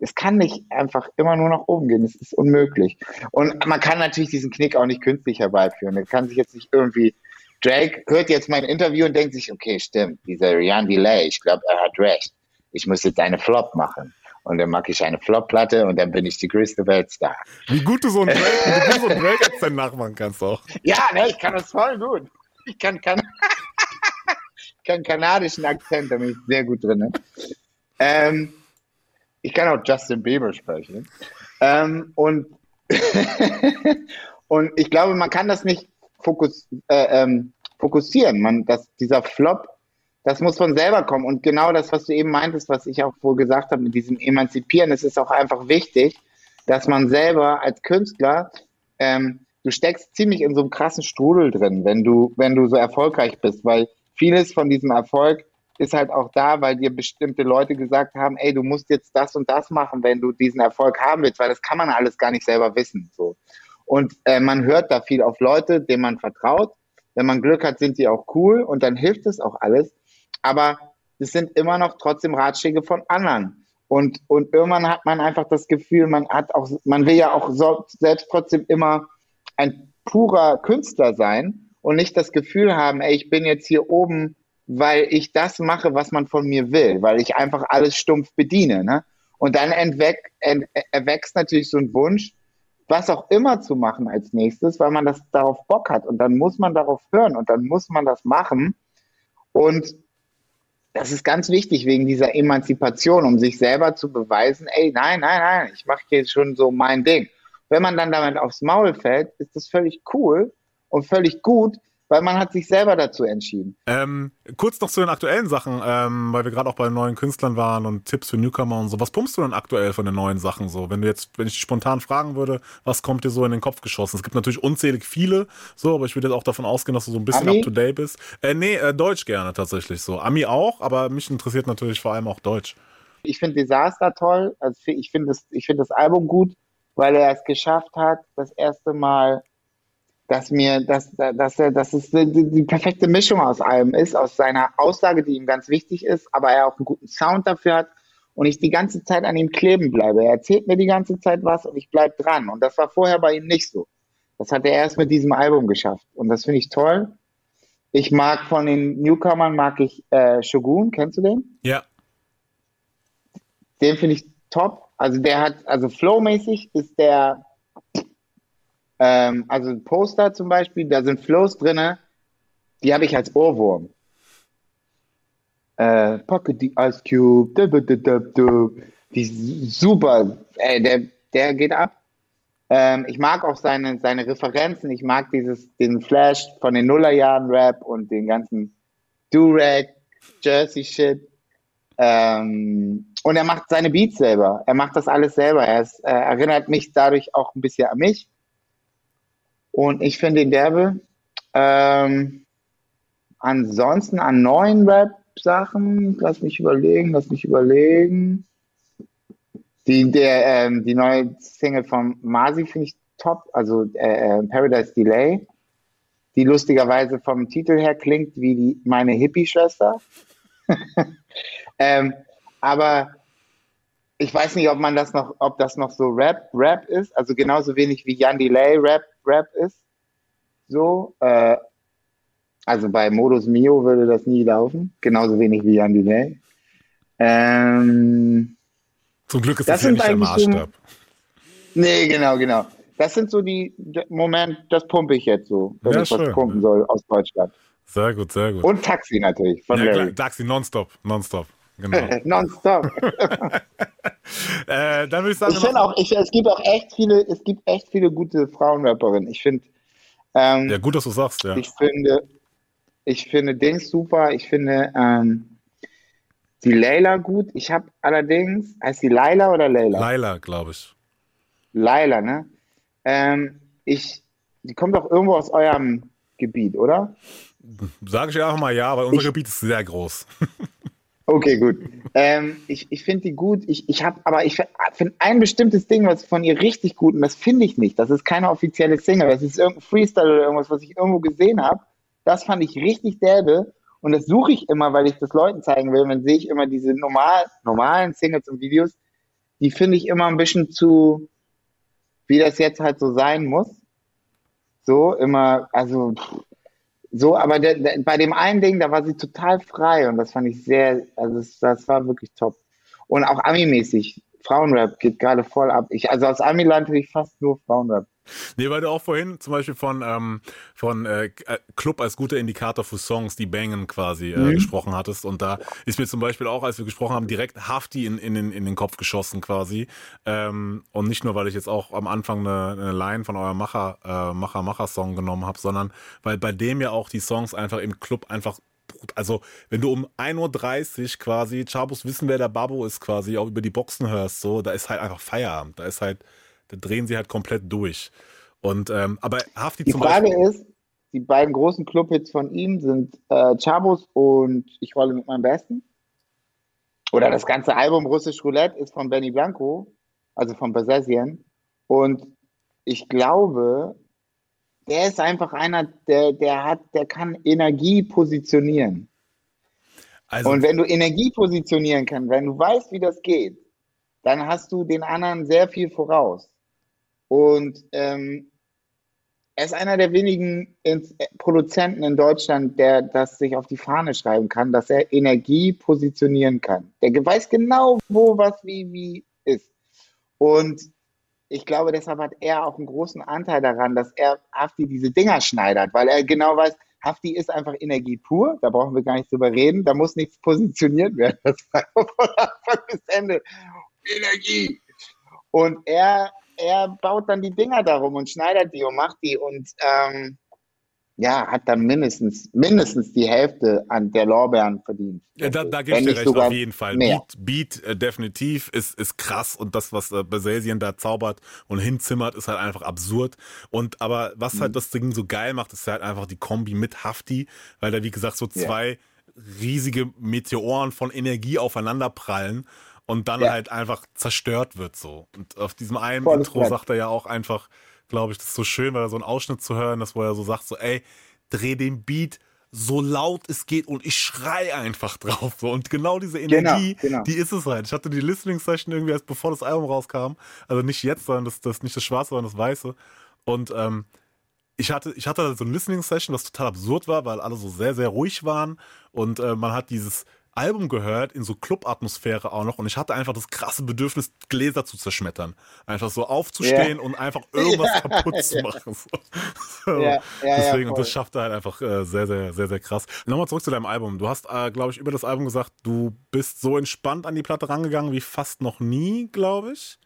Es kann nicht einfach immer nur nach oben gehen. Es ist unmöglich. Und man kann natürlich diesen Knick auch nicht künstlich herbeiführen. Man kann sich jetzt nicht irgendwie, Drake hört jetzt mein Interview und denkt sich, okay, stimmt, dieser Rian Delay, ich glaube, er hat recht. Ich muss jetzt eine Flop machen und dann mache ich eine Flop-Platte und dann bin ich die größte Weltstar. Wie gut du so einen Drake, so Drake nachmachen kannst auch. Ja, ne, ich kann das voll gut. Ich kann, kann, kann kanadischen Akzent, da bin ich sehr gut drin. Ne? Ähm, ich kann auch Justin Bieber sprechen. Ähm, und, und ich glaube, man kann das nicht fokus, äh, ähm, fokussieren. Man, dass dieser Flop das muss von selber kommen. Und genau das, was du eben meintest, was ich auch wohl gesagt habe mit diesem Emanzipieren, es ist auch einfach wichtig, dass man selber als Künstler, ähm, du steckst ziemlich in so einem krassen Strudel drin, wenn du, wenn du so erfolgreich bist, weil vieles von diesem Erfolg ist halt auch da, weil dir bestimmte Leute gesagt haben, ey, du musst jetzt das und das machen, wenn du diesen Erfolg haben willst, weil das kann man alles gar nicht selber wissen. So. Und äh, man hört da viel auf Leute, denen man vertraut. Wenn man Glück hat, sind die auch cool und dann hilft es auch alles aber es sind immer noch trotzdem Ratschläge von anderen. Und, und irgendwann hat man einfach das Gefühl, man hat auch, man will ja auch so, selbst trotzdem immer ein purer Künstler sein und nicht das Gefühl haben, ey, ich bin jetzt hier oben, weil ich das mache, was man von mir will, weil ich einfach alles stumpf bediene. Ne? Und dann entweck, ent, erwächst natürlich so ein Wunsch, was auch immer zu machen als nächstes, weil man das darauf Bock hat. Und dann muss man darauf hören und dann muss man das machen. Und das ist ganz wichtig wegen dieser Emanzipation, um sich selber zu beweisen, ey, nein, nein, nein, ich mache jetzt schon so mein Ding. Wenn man dann damit aufs Maul fällt, ist das völlig cool und völlig gut, weil man hat sich selber dazu entschieden. Ähm, kurz noch zu den aktuellen Sachen, ähm, weil wir gerade auch bei neuen Künstlern waren und Tipps für Newcomer und so. Was pumpst du denn aktuell von den neuen Sachen so? Wenn du jetzt, wenn ich dich spontan fragen würde, was kommt dir so in den Kopf geschossen? Es gibt natürlich unzählig viele, so, aber ich würde jetzt auch davon ausgehen, dass du so ein bisschen Ami? up to date bist. Äh, nee, äh, Deutsch gerne tatsächlich so. Ami auch, aber mich interessiert natürlich vor allem auch Deutsch. Ich finde Disaster toll. Also ich finde das, ich finde das Album gut, weil er es geschafft hat, das erste Mal, dass mir, dass, dass er, dass es die, die perfekte Mischung aus allem ist, aus seiner Aussage, die ihm ganz wichtig ist, aber er auch einen guten Sound dafür hat und ich die ganze Zeit an ihm kleben bleibe. Er erzählt mir die ganze Zeit was und ich bleib dran. Und das war vorher bei ihm nicht so. Das hat er erst mit diesem Album geschafft. Und das finde ich toll. Ich mag von den Newcomern mag ich äh, Shogun, kennst du den? Ja. Den finde ich top. Also der hat, also flowmäßig ist der, ähm, also Poster zum Beispiel, da sind Flows drinne, die habe ich als Ohrwurm. Äh, Pocket the Ice Cube, dub, dub, dub, die super, ey, der, der geht ab. Ähm, ich mag auch seine, seine Referenzen, ich mag dieses, den Flash von den Nullerjahren Rap und den ganzen Durag, Jersey Shit. Ähm, und er macht seine Beats selber. Er macht das alles selber. Er ist, äh, erinnert mich dadurch auch ein bisschen an mich. Und ich finde ihn derbe. Ähm, ansonsten an neuen Rap-Sachen, lass mich überlegen, lass mich überlegen. Die, der, ähm, die neue Single von Masi finde ich top, also äh, äh, Paradise Delay, die lustigerweise vom Titel her klingt wie die, meine Hippie-Schwester. ähm, aber ich weiß nicht, ob man das noch, ob das noch so Rap, Rap ist, also genauso wenig wie Jan Delay Rap, Rap ist. So, äh, also bei Modus Mio würde das nie laufen, genauso wenig wie Jan Delay. Ähm, Zum Glück ist Das das, ja nicht der eigentlich so- Maßstab. nee, genau, genau. Das sind so die, Moment, das pumpe ich jetzt so, wenn Ja, ich was schön. pumpen soll aus Deutschland. Sehr gut, sehr gut. Und Taxi natürlich, von ja, klar. Taxi nonstop, nonstop. Genau. Nonstop. äh, dann würde ich sagen, Ich auch, ich, es gibt auch echt viele, es gibt echt viele gute Frauenrapperinnen. Ich finde, ähm, ja, gut, dass du sagst, ja. ich finde, ich finde Dings super. Ich finde ähm, die Layla gut. Ich habe allerdings, heißt die Laila oder Layla? Laila, glaube ich. Laila, ne? Ähm, ich, die kommt doch irgendwo aus eurem Gebiet, oder? Sage ich einfach mal ja, weil unser Ich- Gebiet ist sehr groß. Okay, gut. ähm, ich ich finde die gut. Ich, ich habe, aber ich finde ein bestimmtes Ding, was von ihr richtig gut und das finde ich nicht. Das ist keine offizielle Single. Das ist irgendein Freestyle oder irgendwas, was ich irgendwo gesehen habe. Das fand ich richtig derbe und das suche ich immer, weil ich das Leuten zeigen will. Und dann sehe ich immer diese normal, normalen Singles und Videos. Die finde ich immer ein bisschen zu, wie das jetzt halt so sein muss. So immer, also pff, so, aber der, der, bei dem einen Ding, da war sie total frei und das fand ich sehr, also das, das war wirklich top. Und auch Ami-mäßig, Frauenrap geht gerade voll ab. Ich, also aus Amiland höre ich fast nur Frauenrap. Nee, weil du auch vorhin zum Beispiel von, ähm, von äh, Club als guter Indikator für Songs, die bangen quasi äh, gesprochen hattest. Und da ist mir zum Beispiel auch, als wir gesprochen haben, direkt Hafti in, in, den, in den Kopf geschossen quasi. Ähm, und nicht nur, weil ich jetzt auch am Anfang eine, eine Line von eurem Macher, äh, Macher, Macher-Song genommen habe, sondern weil bei dem ja auch die Songs einfach im Club einfach also wenn du um 1.30 Uhr quasi Chabos wissen, wer der Babo ist, quasi auch über die Boxen hörst, so, da ist halt einfach Feierabend. Da ist halt, da drehen sie halt komplett durch. Und ähm, aber Hafti Die zum Frage Beispiel. ist, die beiden großen Clubhits von ihm sind äh, Chabos und Ich rolle mit meinem Besten. Oder das ganze Album Russisch Roulette ist von Benny Blanco, also von Basesian. Und ich glaube, der ist einfach einer, der, der hat, der kann Energie positionieren. Also, Und wenn du Energie positionieren kannst, wenn du weißt, wie das geht, dann hast du den anderen sehr viel voraus. Und ähm, er ist einer der wenigen äh, Produzenten in Deutschland, der das sich auf die Fahne schreiben kann, dass er Energie positionieren kann. Der weiß genau, wo, was, wie, wie ist. Und ich glaube, deshalb hat er auch einen großen Anteil daran, dass er Hafti diese Dinger schneidert, weil er genau weiß, Hafti ist einfach Energie pur, da brauchen wir gar nicht drüber reden, da muss nichts positioniert werden. Das war von Anfang bis Ende Energie. Und er, er baut dann die Dinger darum und schneidert die und macht die und ähm, ja, hat dann mindestens, mindestens die Hälfte an der Lorbeeren verdient. Ja, da, da gebe ich dir recht, auf jeden Fall. Mehr. Beat, Beat äh, definitiv ist, ist krass und das, was äh, Baselsien da zaubert und hinzimmert, ist halt einfach absurd. Und aber was mhm. halt das Ding so geil macht, ist halt einfach die Kombi mit Hafti, weil da wie gesagt so zwei ja. riesige Meteoren von Energie aufeinander prallen und dann ja. halt einfach zerstört wird so. Und auf diesem einen Volles Intro sagt er ja auch einfach, glaube ich, das ist so schön, weil er so einen Ausschnitt zu hören ist, wo er so sagt, so, ey, dreh den Beat so laut es geht und ich schrei einfach drauf. So. Und genau diese genau, Energie, genau, genau. die ist es halt. Ich hatte die Listening Session irgendwie erst bevor das Album rauskam. Also nicht jetzt, sondern das, das nicht das Schwarze, sondern das Weiße. Und ähm, ich hatte, ich hatte so eine Listening Session, was total absurd war, weil alle so sehr, sehr ruhig waren. Und äh, man hat dieses, Album gehört, in so Club-Atmosphäre auch noch. Und ich hatte einfach das krasse Bedürfnis, Gläser zu zerschmettern. Einfach so aufzustehen ja. und einfach irgendwas ja. kaputt zu machen. So. Ja. Deswegen, und das schafft er halt einfach äh, sehr, sehr, sehr, sehr krass. Nochmal zurück zu deinem Album. Du hast, äh, glaube ich, über das Album gesagt, du bist so entspannt an die Platte rangegangen wie fast noch nie, glaube ich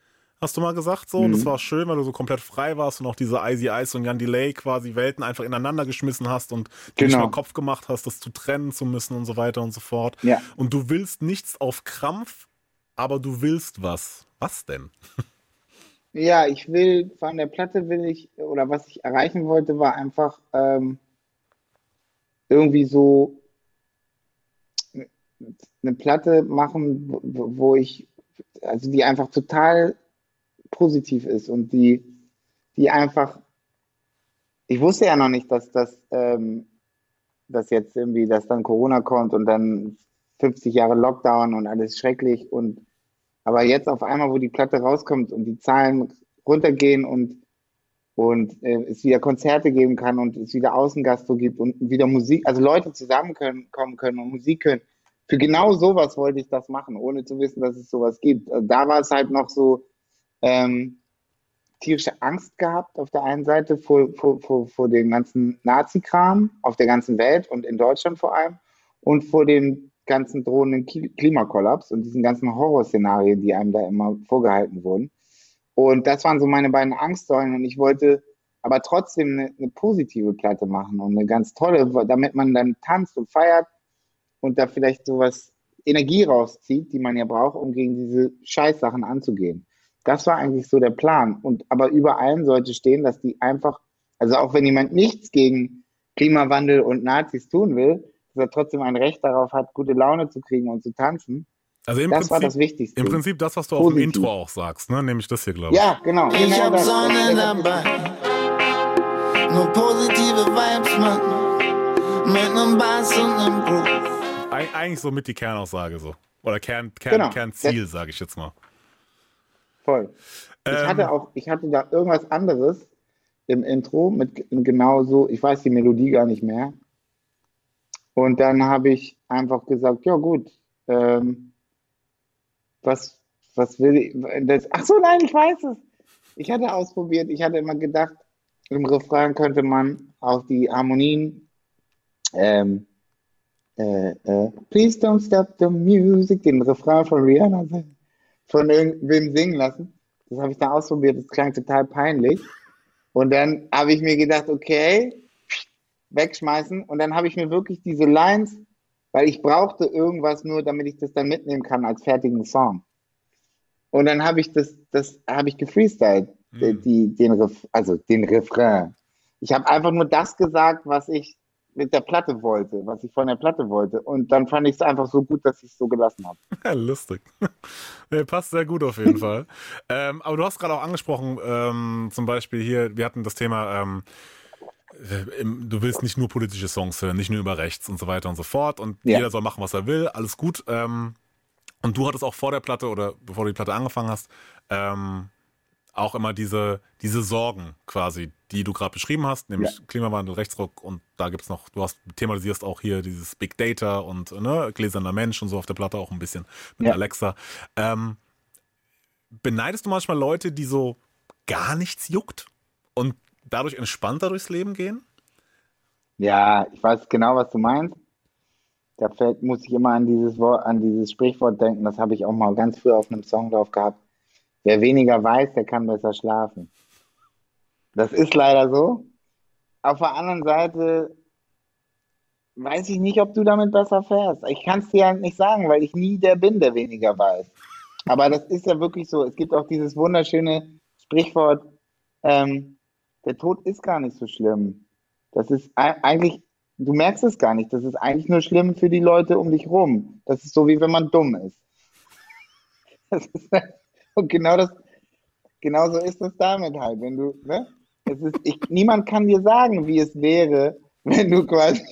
hast du mal gesagt so. Mhm. Und das war schön, weil du so komplett frei warst und auch diese Icy Ice und Jan Delay quasi Welten einfach ineinander geschmissen hast und genau. nicht mal Kopf gemacht hast, das zu trennen zu müssen und so weiter und so fort. Ja. Und du willst nichts auf Krampf, aber du willst was. Was denn? Ja, ich will, von der Platte will ich, oder was ich erreichen wollte, war einfach ähm, irgendwie so eine Platte machen, wo ich, also die einfach total positiv ist und die, die einfach, ich wusste ja noch nicht, dass das, ähm, dass jetzt irgendwie, dass dann Corona kommt und dann 50 Jahre Lockdown und alles schrecklich und aber jetzt auf einmal, wo die Platte rauskommt und die Zahlen runtergehen und und äh, es wieder Konzerte geben kann und es wieder Außengastro gibt und wieder Musik, also Leute zusammenkommen können, können und Musik können. Für genau sowas wollte ich das machen, ohne zu wissen, dass es sowas gibt. Also da war es halt noch so, ähm, tierische Angst gehabt auf der einen Seite vor, vor, vor, vor dem ganzen Nazi-Kram auf der ganzen Welt und in Deutschland vor allem und vor dem ganzen drohenden Klimakollaps und diesen ganzen Horrorszenarien, die einem da immer vorgehalten wurden. Und das waren so meine beiden Angstsäulen und ich wollte aber trotzdem eine, eine positive Platte machen und eine ganz tolle, damit man dann tanzt und feiert und da vielleicht sowas Energie rauszieht, die man ja braucht, um gegen diese Scheißsachen anzugehen. Das war eigentlich so der Plan. Und aber über allem sollte stehen, dass die einfach, also auch wenn jemand nichts gegen Klimawandel und Nazis tun will, dass er trotzdem ein Recht darauf hat, gute Laune zu kriegen und zu tanzen. Also im das Prinzip, war das Wichtigste. Im Prinzip das, was du Positiv. auch im Intro auch sagst, ne? Nämlich das hier, glaube ich. Ja, genau. Ich genau hab Sonne dabei. Nur positive Vibes, Mann. Mit einem Bass und einem Groove. Eig eigentlich so mit die Kernaussage so. Oder Kern, Kern, genau. Kernziel, sage ich jetzt mal. Voll. Ähm, ich hatte auch, ich hatte da irgendwas anderes im Intro mit genau so, ich weiß die Melodie gar nicht mehr. Und dann habe ich einfach gesagt, ja gut, ähm, was, was will ich, das, ach so, nein, ich weiß es. Ich hatte ausprobiert, ich hatte immer gedacht, im Refrain könnte man auch die Harmonien, ähm, äh, äh, Please don't stop the music, den Refrain von Rihanna von irgendwem singen lassen. Das habe ich dann ausprobiert, das klang total peinlich. Und dann habe ich mir gedacht, okay, wegschmeißen. Und dann habe ich mir wirklich diese Lines, weil ich brauchte irgendwas nur, damit ich das dann mitnehmen kann als fertigen Song. Und dann habe ich das, das habe ich gefreestylt, mhm. die, den, also den Refrain. Ich habe einfach nur das gesagt, was ich mit der Platte wollte, was ich von der Platte wollte. Und dann fand ich es einfach so gut, dass ich es so gelassen habe. Ja, lustig. nee, passt sehr gut auf jeden Fall. Ähm, aber du hast gerade auch angesprochen, ähm, zum Beispiel hier, wir hatten das Thema, ähm, äh, du willst nicht nur politische Songs hören, nicht nur über rechts und so weiter und so fort. Und ja. jeder soll machen, was er will, alles gut. Ähm, und du hattest auch vor der Platte oder bevor du die Platte angefangen hast, ähm, auch immer diese, diese Sorgen quasi, die du gerade beschrieben hast, nämlich ja. Klimawandel, Rechtsruck und da gibt es noch, du hast thematisierst auch hier dieses Big Data und ne, gläserner Mensch und so auf der Platte auch ein bisschen mit ja. Alexa. Ähm, beneidest du manchmal Leute, die so gar nichts juckt und dadurch entspannter durchs Leben gehen? Ja, ich weiß genau, was du meinst. Da fällt, muss ich immer an dieses Wort, an dieses Sprichwort denken. Das habe ich auch mal ganz früh auf einem Song drauf gehabt. Wer weniger weiß, der kann besser schlafen. Das ist leider so. Auf der anderen Seite weiß ich nicht, ob du damit besser fährst. Ich kann es dir halt nicht sagen, weil ich nie der bin, der weniger weiß. Aber das ist ja wirklich so. Es gibt auch dieses wunderschöne Sprichwort, ähm, der Tod ist gar nicht so schlimm. Das ist eigentlich, du merkst es gar nicht. Das ist eigentlich nur schlimm für die Leute um dich rum. Das ist so, wie wenn man dumm ist. Das ist und genau das, genau so ist es damit halt. Wenn du, ne? Es ist, ich, niemand kann dir sagen, wie es wäre, wenn du quasi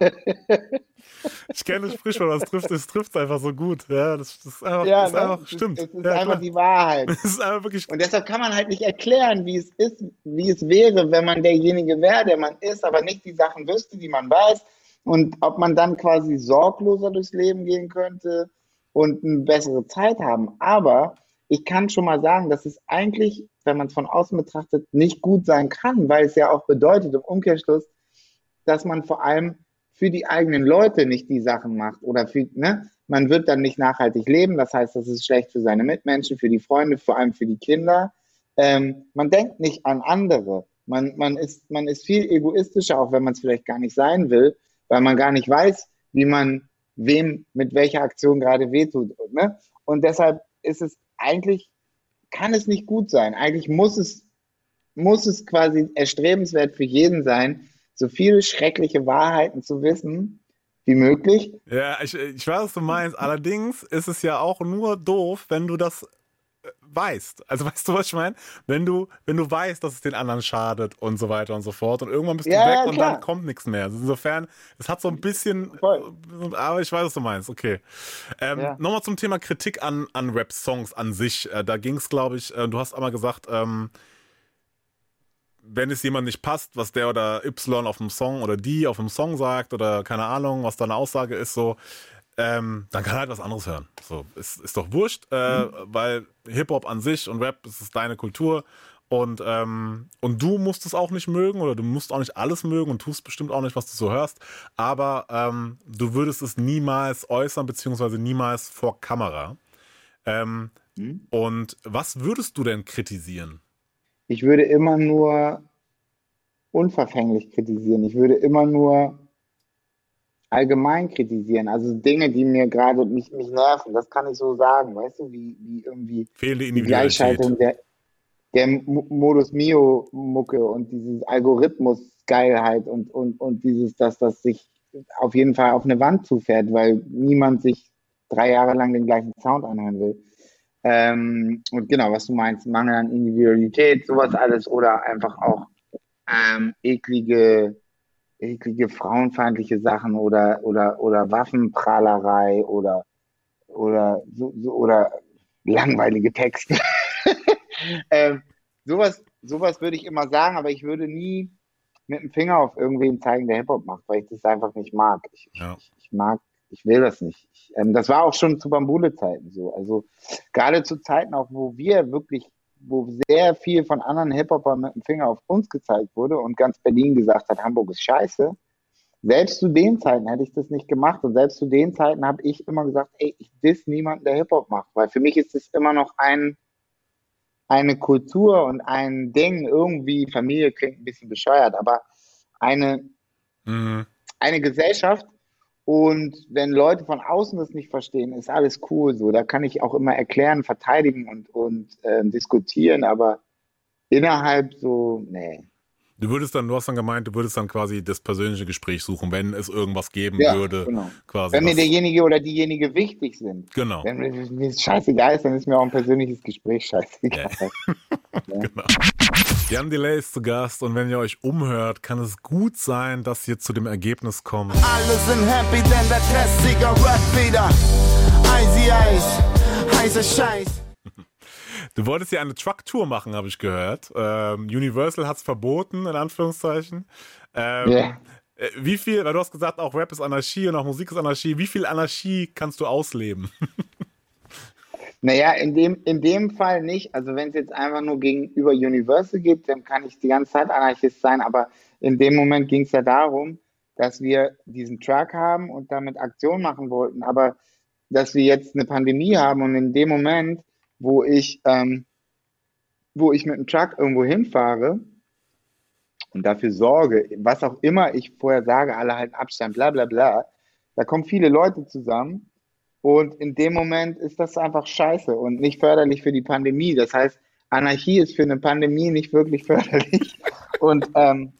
ich kenne das Sprichwort, das trifft es trifft einfach so gut. Ja, das, das ist einfach, ja, das ist ne? einfach stimmt. Ist, es ist ja, einfach klar. die Wahrheit. Das ist einfach wirklich. Und deshalb kann man halt nicht erklären, wie es ist, wie es wäre, wenn man derjenige wäre, der man ist, aber nicht die Sachen wüsste, die man weiß. Und ob man dann quasi sorgloser durchs Leben gehen könnte und eine bessere Zeit haben. Aber ich kann schon mal sagen, dass es eigentlich, wenn man es von außen betrachtet, nicht gut sein kann, weil es ja auch bedeutet im Umkehrschluss, dass man vor allem für die eigenen Leute nicht die Sachen macht oder für, ne? Man wird dann nicht nachhaltig leben. Das heißt, das ist schlecht für seine Mitmenschen, für die Freunde, vor allem für die Kinder. Ähm, man denkt nicht an andere. Man, man, ist, man ist viel egoistischer, auch wenn man es vielleicht gar nicht sein will, weil man gar nicht weiß, wie man wem mit welcher Aktion gerade wehtut. Ne? Und deshalb ist es eigentlich, kann es nicht gut sein. Eigentlich muss es, muss es quasi erstrebenswert für jeden sein, so viele schreckliche Wahrheiten zu wissen wie möglich. Ja, ich, ich weiß, was du meinst. Allerdings ist es ja auch nur doof, wenn du das weißt. Also weißt du, was ich meine? Wenn du, wenn du weißt, dass es den anderen schadet und so weiter und so fort und irgendwann bist Ja, du weg ja, und dann kommt nichts mehr. Also insofern, es hat so ein bisschen, Voll. aber ich weiß, was du meinst. Okay. Ähm, Ja. Nochmal zum Thema Kritik an, an Rap-Songs an sich. Äh, da ging es, glaube ich, äh, du hast einmal gesagt, ähm, wenn es jemand nicht passt, was der oder Y auf dem Song oder die auf dem Song sagt oder keine Ahnung, was da eine Aussage ist, so, ähm, dann kann er halt was anderes hören. So, ist, ist doch wurscht, äh, weil Hip-Hop an sich und Rap, ist deine Kultur. Und, ähm, und du musst es auch nicht mögen oder du musst auch nicht alles mögen und tust bestimmt auch nicht, was du so hörst. Aber ähm, du würdest es niemals äußern, beziehungsweise niemals vor Kamera. Ähm, Und was würdest du denn kritisieren? Ich würde immer nur unverfänglich kritisieren. Ich würde immer nur allgemein kritisieren. Also Dinge, die mir gerade mich, mich nerven, das kann ich so sagen. Weißt du, wie, wie irgendwie Fehlende die. Gleichschaltung der, der Mo- Modus Mio-Mucke und dieses Algorithmus-Geilheit und, und, und dieses, dass das sich auf jeden Fall auf eine Wand zufährt, weil niemand sich drei Jahre lang den gleichen Sound anhören will. Ähm, und genau, was du meinst, Mangel an Individualität, sowas alles oder einfach auch ähm, eklige, eklige frauenfeindliche Sachen oder, oder, oder Waffenprahlerei oder, oder, so, so, oder langweilige Texte. ähm, sowas, sowas würde ich immer sagen, aber ich würde nie mit dem Finger auf irgendwen zeigen, der Hip-Hop macht, weil ich das einfach nicht mag. Ich, Ja. ich, ich mag, ich will das nicht. Ich, ähm, das war auch schon zu Bambule-Zeiten so. Also gerade zu Zeiten auch, wo wir wirklich, wo sehr viel von anderen Hip-Hopern mit dem Finger auf uns gezeigt wurde und ganz Berlin gesagt hat, Hamburg ist scheiße. Selbst zu den Zeiten hätte ich das nicht gemacht und selbst zu den Zeiten habe ich immer gesagt, ey, ich diss niemanden, der Hip-Hop macht, weil für mich ist es immer noch ein, eine Kultur und ein Ding, irgendwie, Familie klingt ein bisschen bescheuert, aber eine, Mhm. eine Gesellschaft und wenn Leute von außen das nicht verstehen, ist alles cool so. Da kann ich auch immer erklären, verteidigen und, und ähm, diskutieren, aber innerhalb so, nee. Du würdest dann, du hast dann gemeint, du würdest dann quasi das persönliche Gespräch suchen, wenn es irgendwas geben Ja, würde. genau. Quasi Wenn mir derjenige oder diejenige wichtig sind. Genau. Wenn mir scheißegal ist, dann ist mir auch ein persönliches Gespräch scheißegal. Genau. Jan Delay ist zu Gast und wenn ihr euch umhört, kann es gut sein, dass ihr zu dem Ergebnis kommt. Alle sind happy, denn der Klassiker Rap wieder. Icy Ice, heißer Scheiß. Du wolltest ja eine Truck-Tour machen, habe ich gehört. Ähm, Universal hat es verboten, in Anführungszeichen. Ähm, Ja. äh, Wie viel, weil du hast gesagt, auch Rap ist Anarchie und auch Musik ist Anarchie. Wie viel Anarchie kannst du ausleben? Naja, in dem, in dem Fall nicht. Also wenn es jetzt einfach nur gegenüber Universal geht, dann kann ich die ganze Zeit Anarchist sein. Aber in dem Moment ging es ja darum, dass wir diesen Truck haben und damit Aktion machen wollten. Aber dass wir jetzt eine Pandemie haben und in dem Moment, wo ich, ähm, wo ich mit dem Truck irgendwo hinfahre und dafür sorge, was auch immer ich vorher sage, alle halten Abstand, bla bla bla, da kommen viele Leute zusammen und in dem Moment ist das einfach scheiße und nicht förderlich für die Pandemie. Das heißt, Anarchie ist für eine Pandemie nicht wirklich förderlich. Und ähm,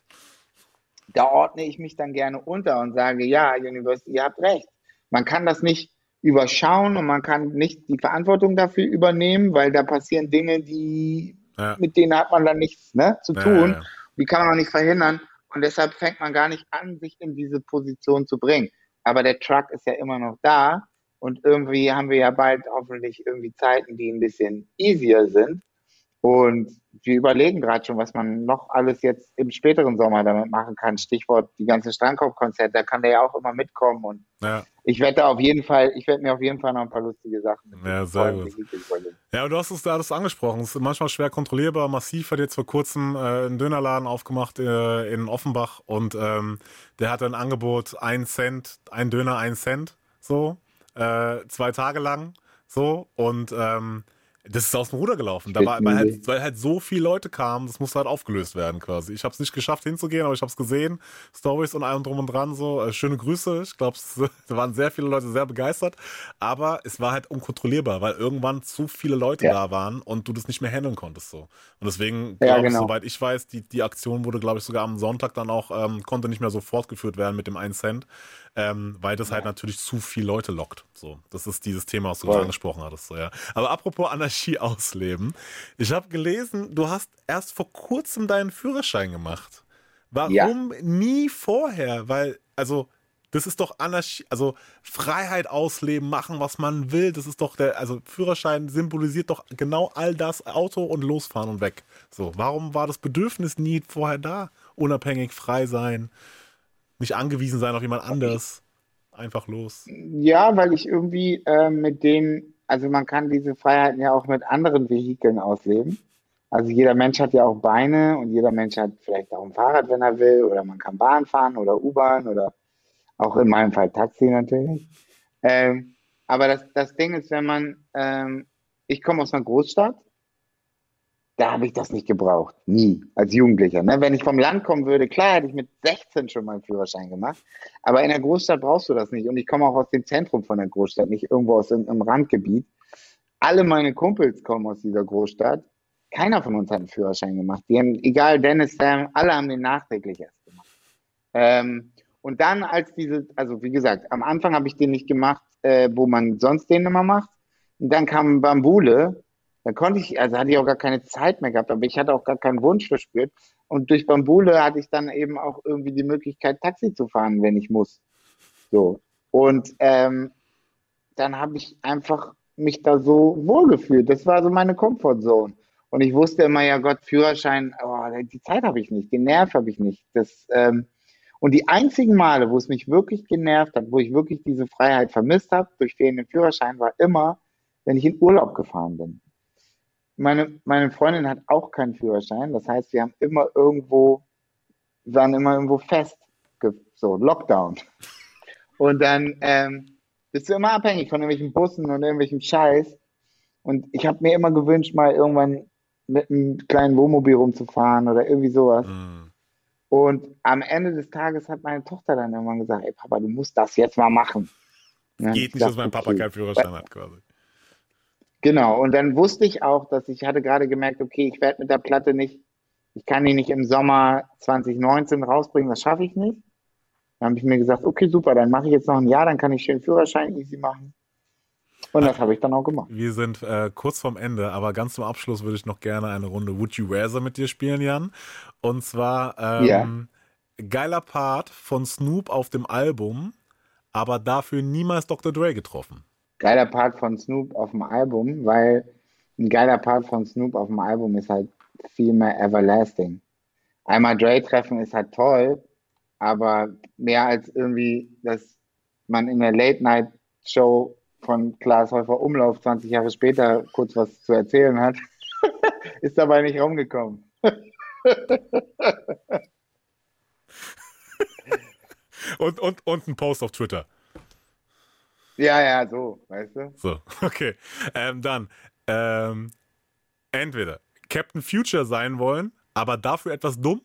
da ordne ich mich dann gerne unter und sage, ja, University, ihr habt recht. Man kann das nicht überschauen und man kann nicht die Verantwortung dafür übernehmen, weil da passieren Dinge, die Ja. mit denen hat man dann nichts ne, zu tun. ja, ja. Die kann man auch nicht verhindern. Und deshalb fängt man gar nicht an, sich in diese Position zu bringen. Aber der Truck ist ja immer noch da. Und irgendwie haben wir ja bald hoffentlich irgendwie Zeiten, die ein bisschen easier sind. Und wir überlegen gerade schon, was man noch alles jetzt im späteren Sommer damit machen kann. Stichwort die ganzen Strandkorb-Konzerte, da kann der ja auch immer mitkommen. Und Ja. ich werde da auf jeden Fall, ich werde mir auf jeden Fall noch ein paar lustige Sachen Ja, sehr gut. Ja, du hast es da alles angesprochen. Es ist manchmal schwer kontrollierbar. Massiv hat jetzt vor kurzem äh, einen Dönerladen aufgemacht äh, in Offenbach und ähm, der hatte ein Angebot, ein Cent, ein Döner, ein Cent, so, äh, zwei Tage lang, so, und ähm, das ist aus dem Ruder gelaufen. Da war, weil, halt, weil halt so viele Leute kamen, das musste halt aufgelöst werden quasi. Ich habe es nicht geschafft hinzugehen, aber ich habe es gesehen. Stories und allem drum und dran so. Äh, schöne Grüße. Ich glaube, da waren sehr viele Leute sehr begeistert. Aber es war halt unkontrollierbar, weil irgendwann zu viele Leute Ja. da waren und du das nicht mehr handeln konntest so. Und deswegen, Ja, glaube ich, genau. soweit ich weiß, die, die Aktion wurde, glaube ich, sogar am Sonntag dann auch, ähm, konnte nicht mehr so fortgeführt werden mit dem 1 Cent, ähm, weil das halt natürlich zu viele Leute lockt. So, das ist dieses Thema, was du gerade angesprochen hattest. So, ja. Aber apropos Anarchie ausleben, ich habe gelesen, du hast erst vor kurzem deinen Führerschein gemacht. Warum nie vorher? Weil, also, das ist doch Anarchie, also Freiheit ausleben, machen, was man will. Das ist doch der, also Führerschein symbolisiert doch genau all das, Auto und losfahren und weg. So, warum war das Bedürfnis nie vorher da? Unabhängig, frei sein, nicht angewiesen sein auf jemand anderes. Einfach los. Ja, weil ich irgendwie äh, mit dem, also man kann diese Freiheiten ja auch mit anderen Vehikeln ausleben. Also jeder Mensch hat ja auch Beine und jeder Mensch hat vielleicht auch ein Fahrrad, wenn er will, oder man kann Bahn fahren oder U-Bahn oder auch in meinem Fall Taxi natürlich. Ähm, aber das, das Ding ist, wenn man, ähm, ich komme aus einer Großstadt, da habe ich das nicht gebraucht. Nie. Als Jugendlicher. Ne? Wenn ich vom Land kommen würde, klar hätte ich mit 16 schon meinen Führerschein gemacht. Aber in der Großstadt brauchst du das nicht. Und ich komme auch aus dem Zentrum von der Großstadt, nicht irgendwo aus irgendeinem Randgebiet. Alle meine Kumpels kommen aus dieser Großstadt. Keiner von uns hat einen Führerschein gemacht. Die haben, egal, Dennis, Sam, alle haben den nachträglich erst gemacht. Ähm, und dann als diese, also wie gesagt, am Anfang habe ich den nicht gemacht, äh, wo man sonst den immer macht. Und dann kam Bambule. Da konnte ich, also hatte ich auch gar keine Zeit mehr gehabt, aber ich hatte auch gar keinen Wunsch verspürt. Und durch Bambule hatte ich dann eben auch irgendwie die Möglichkeit, Taxi zu fahren, wenn ich muss. So. Und ähm, dann habe ich einfach mich da so wohlgefühlt. Das war so meine Comfortzone. Und ich wusste immer, ja Gott, Führerschein, oh, die Zeit habe ich nicht, den Nerv habe ich nicht. Das, ähm, und die einzigen Male, wo es mich wirklich genervt hat, wo ich wirklich diese Freiheit vermisst habe durch fehlenden Führerschein, war immer, wenn ich in Urlaub gefahren bin. Meine, meine Freundin hat auch keinen Führerschein. Das heißt, wir haben immer irgendwo, waren immer irgendwo fest, so Lockdown. Und dann ähm, bist du immer abhängig von irgendwelchen Bussen und irgendwelchem Scheiß. Und ich habe mir immer gewünscht, mal irgendwann mit einem kleinen Wohnmobil rumzufahren oder irgendwie sowas. Mm. Und am Ende des Tages hat meine Tochter dann irgendwann gesagt, ey Papa, du musst das jetzt mal machen. Geht nicht, dass mein Papa okay. keinen Führerschein hat, quasi. Genau, und dann wusste ich auch, dass ich hatte gerade gemerkt, okay, ich werde mit der Platte nicht, ich kann die nicht im Sommer 2019 rausbringen, das schaffe ich nicht. Dann habe ich mir gesagt, okay, super, dann mache ich jetzt noch ein Jahr, dann kann ich schön Führerschein easy machen. Und das habe ich dann auch gemacht. Wir sind äh, kurz vorm Ende, aber ganz zum Abschluss würde ich noch gerne eine Runde Would You Rather mit dir spielen, Jan. Und zwar ähm, geiler Part von Snoop auf dem Album, aber dafür niemals Dr. Dre getroffen. Geiler Part von Snoop auf dem Album, weil ein geiler Part von Snoop auf dem Album ist halt viel mehr everlasting. Einmal Dre treffen ist halt toll, aber mehr als irgendwie, dass man in der Late Night Show von Klaas Häufer Umlauf 20 Jahre später kurz was zu erzählen hat, ist dabei nicht rumgekommen. Und, und, und ein Post auf Twitter. Ja, ja, so, weißt du? So, okay. Ähm, dann, ähm, entweder Captain Future sein wollen, aber dafür etwas dumm,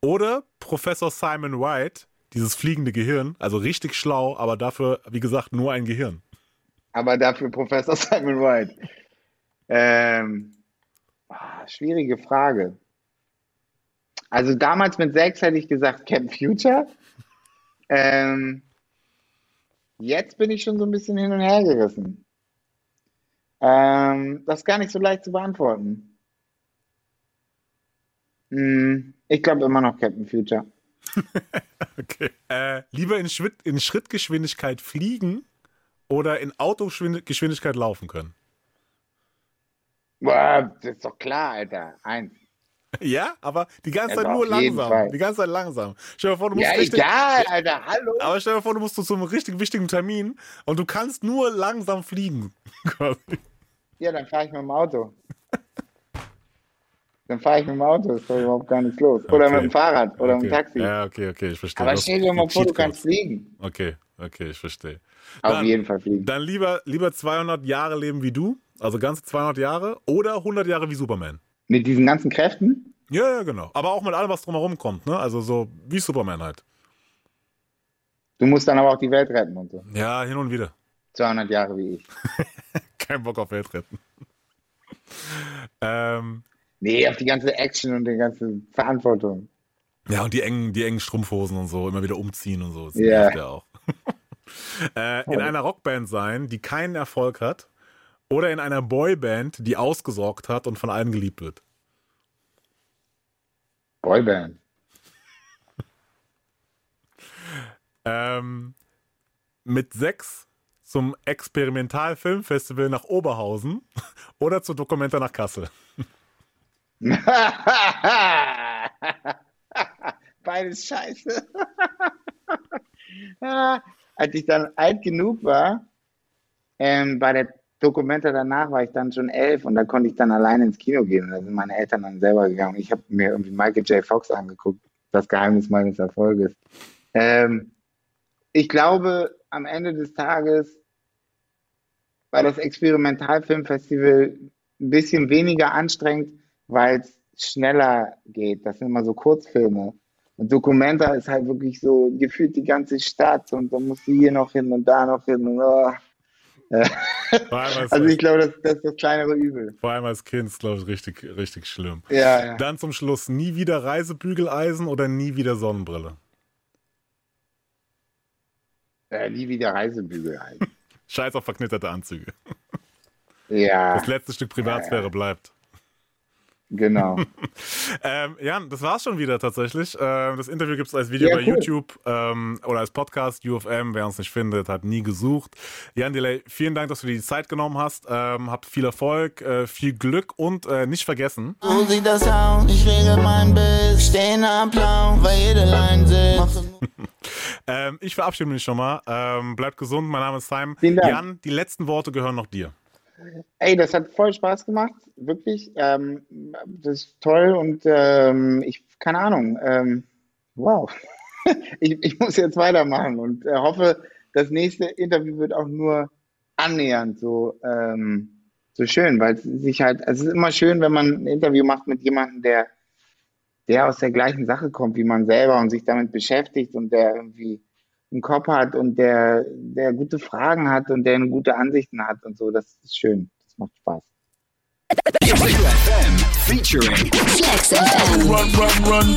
oder Professor Simon White, dieses fliegende Gehirn, also richtig schlau, aber dafür, wie gesagt, nur ein Gehirn. Aber dafür Professor Simon White. Ähm, ah, schwierige Frage. Also damals mit sechs hätte ich gesagt Camp Future. Ähm, jetzt bin ich schon so ein bisschen hin und her gerissen. Ähm, das ist gar nicht so leicht zu beantworten. Hm, ich glaube immer noch Captain Future. Okay. Äh, lieber in, Schritt, in Schrittgeschwindigkeit fliegen oder in Autogeschwindigkeit laufen können? Boah, das ist doch klar, Alter. Eins. Ja, aber die ganze Ja, Zeit doch, nur langsam. Fall. Die ganze Zeit langsam. Stell dir vor, du musst Ja, richtig, egal, Alter. Hallo. aber stell dir vor, du musst zu einem richtig wichtigen Termin und du kannst nur langsam fliegen. Ja, dann fahre ich mit dem Auto. Dann fahre ich mit dem Auto, ist doch überhaupt gar nichts los. Oder Okay. mit dem Fahrrad oder mit okay. dem Taxi. Ja, okay, okay, ich verstehe. Aber stell dir mal vor, du kannst fliegen. Okay, okay, ich verstehe. Auf Dann- jeden Fall fliegen. Dann lieber, lieber 200 Jahre leben wie du, also ganze 200 Jahre, oder 100 Jahre wie Superman. Mit diesen ganzen Kräften? Ja, ja, genau. Aber auch mit allem, was drumherum kommt, ne? Also so wie Superman halt. Du musst dann aber auch die Welt retten und so. Ja, hin und wieder. 200 Jahre wie ich. Kein Bock auf Welt retten. ähm, Nee, auf die ganze Action und die ganze Verantwortung. ja, und die engen, die engen Strumpfhosen und so, immer wieder umziehen und so. Das Ja. nervt ja auch. äh, in einer Rockband sein, die keinen Erfolg hat, oder in einer Boyband, die ausgesorgt hat und von allen geliebt wird. Boyband. Ähm, mit sechs zum Experimentalfilmfestival nach Oberhausen oder zur Dokumenta nach Kassel. Beides scheiße. Als ich dann alt genug war, ähm, bei der Dokumenta danach war ich dann schon elf und da konnte ich dann alleine ins Kino gehen. Da sind meine Eltern dann selber gegangen. Ich habe mir irgendwie Michael J. Fox angeguckt, das Geheimnis meines Erfolges. Ähm, ich glaube, am Ende des Tages war das Experimentalfilmfestival ein bisschen weniger anstrengend, weil es schneller geht. Das sind immer so Kurzfilme. Und Documenta ist halt wirklich so gefühlt die ganze Stadt und dann musst du hier noch hin und da noch hin. Und, oh. Also ich glaube, das, das ist das kleinere Übel. vor allem als Kind ist, glaube ich, richtig, richtig schlimm. Ja, ja. Dann zum Schluss nie wieder Reisebügeleisen oder nie wieder Sonnenbrille. Äh, nie wieder Reisebügel halt. Scheiß auf verknitterte Anzüge. Ja, Das letzte Stück Privatsphäre bleibt. Genau. Ähm, Jan, das war's schon wieder tatsächlich. Ähm, das Interview gibt es als Video Ja, bei cool. YouTube ähm, oder als Podcast. UFM, wer uns nicht findet, hat nie gesucht. Jan Delay, vielen Dank, dass du dir die Zeit genommen hast. Ähm, habt viel Erfolg, äh, viel Glück und äh, nicht vergessen, So sieht das aus, ich regel mein Biss, stehen am Plan, weil jede Line sitzt. ähm, ich verabschiede mich schon mal. Ähm, bleibt gesund, mein Name ist Simon. Jan, die letzten Worte gehören noch dir. Ey, das hat voll Spaß gemacht, wirklich. Ähm, das ist toll und ähm, ich, keine Ahnung, ähm, wow. ich, ich muss jetzt weitermachen und äh, hoffe, das nächste Interview wird auch nur annähernd so, ähm, so schön, weil es sich halt, es ist immer schön, wenn man ein Interview macht mit jemandem, der, der aus der gleichen Sache kommt wie man selber und sich damit beschäftigt und der irgendwie einen Kopf hat und der, der gute Fragen hat und der gute Ansichten hat und so. Das ist schön. Das macht Spaß. Featuring Flex FM. Run Run Run.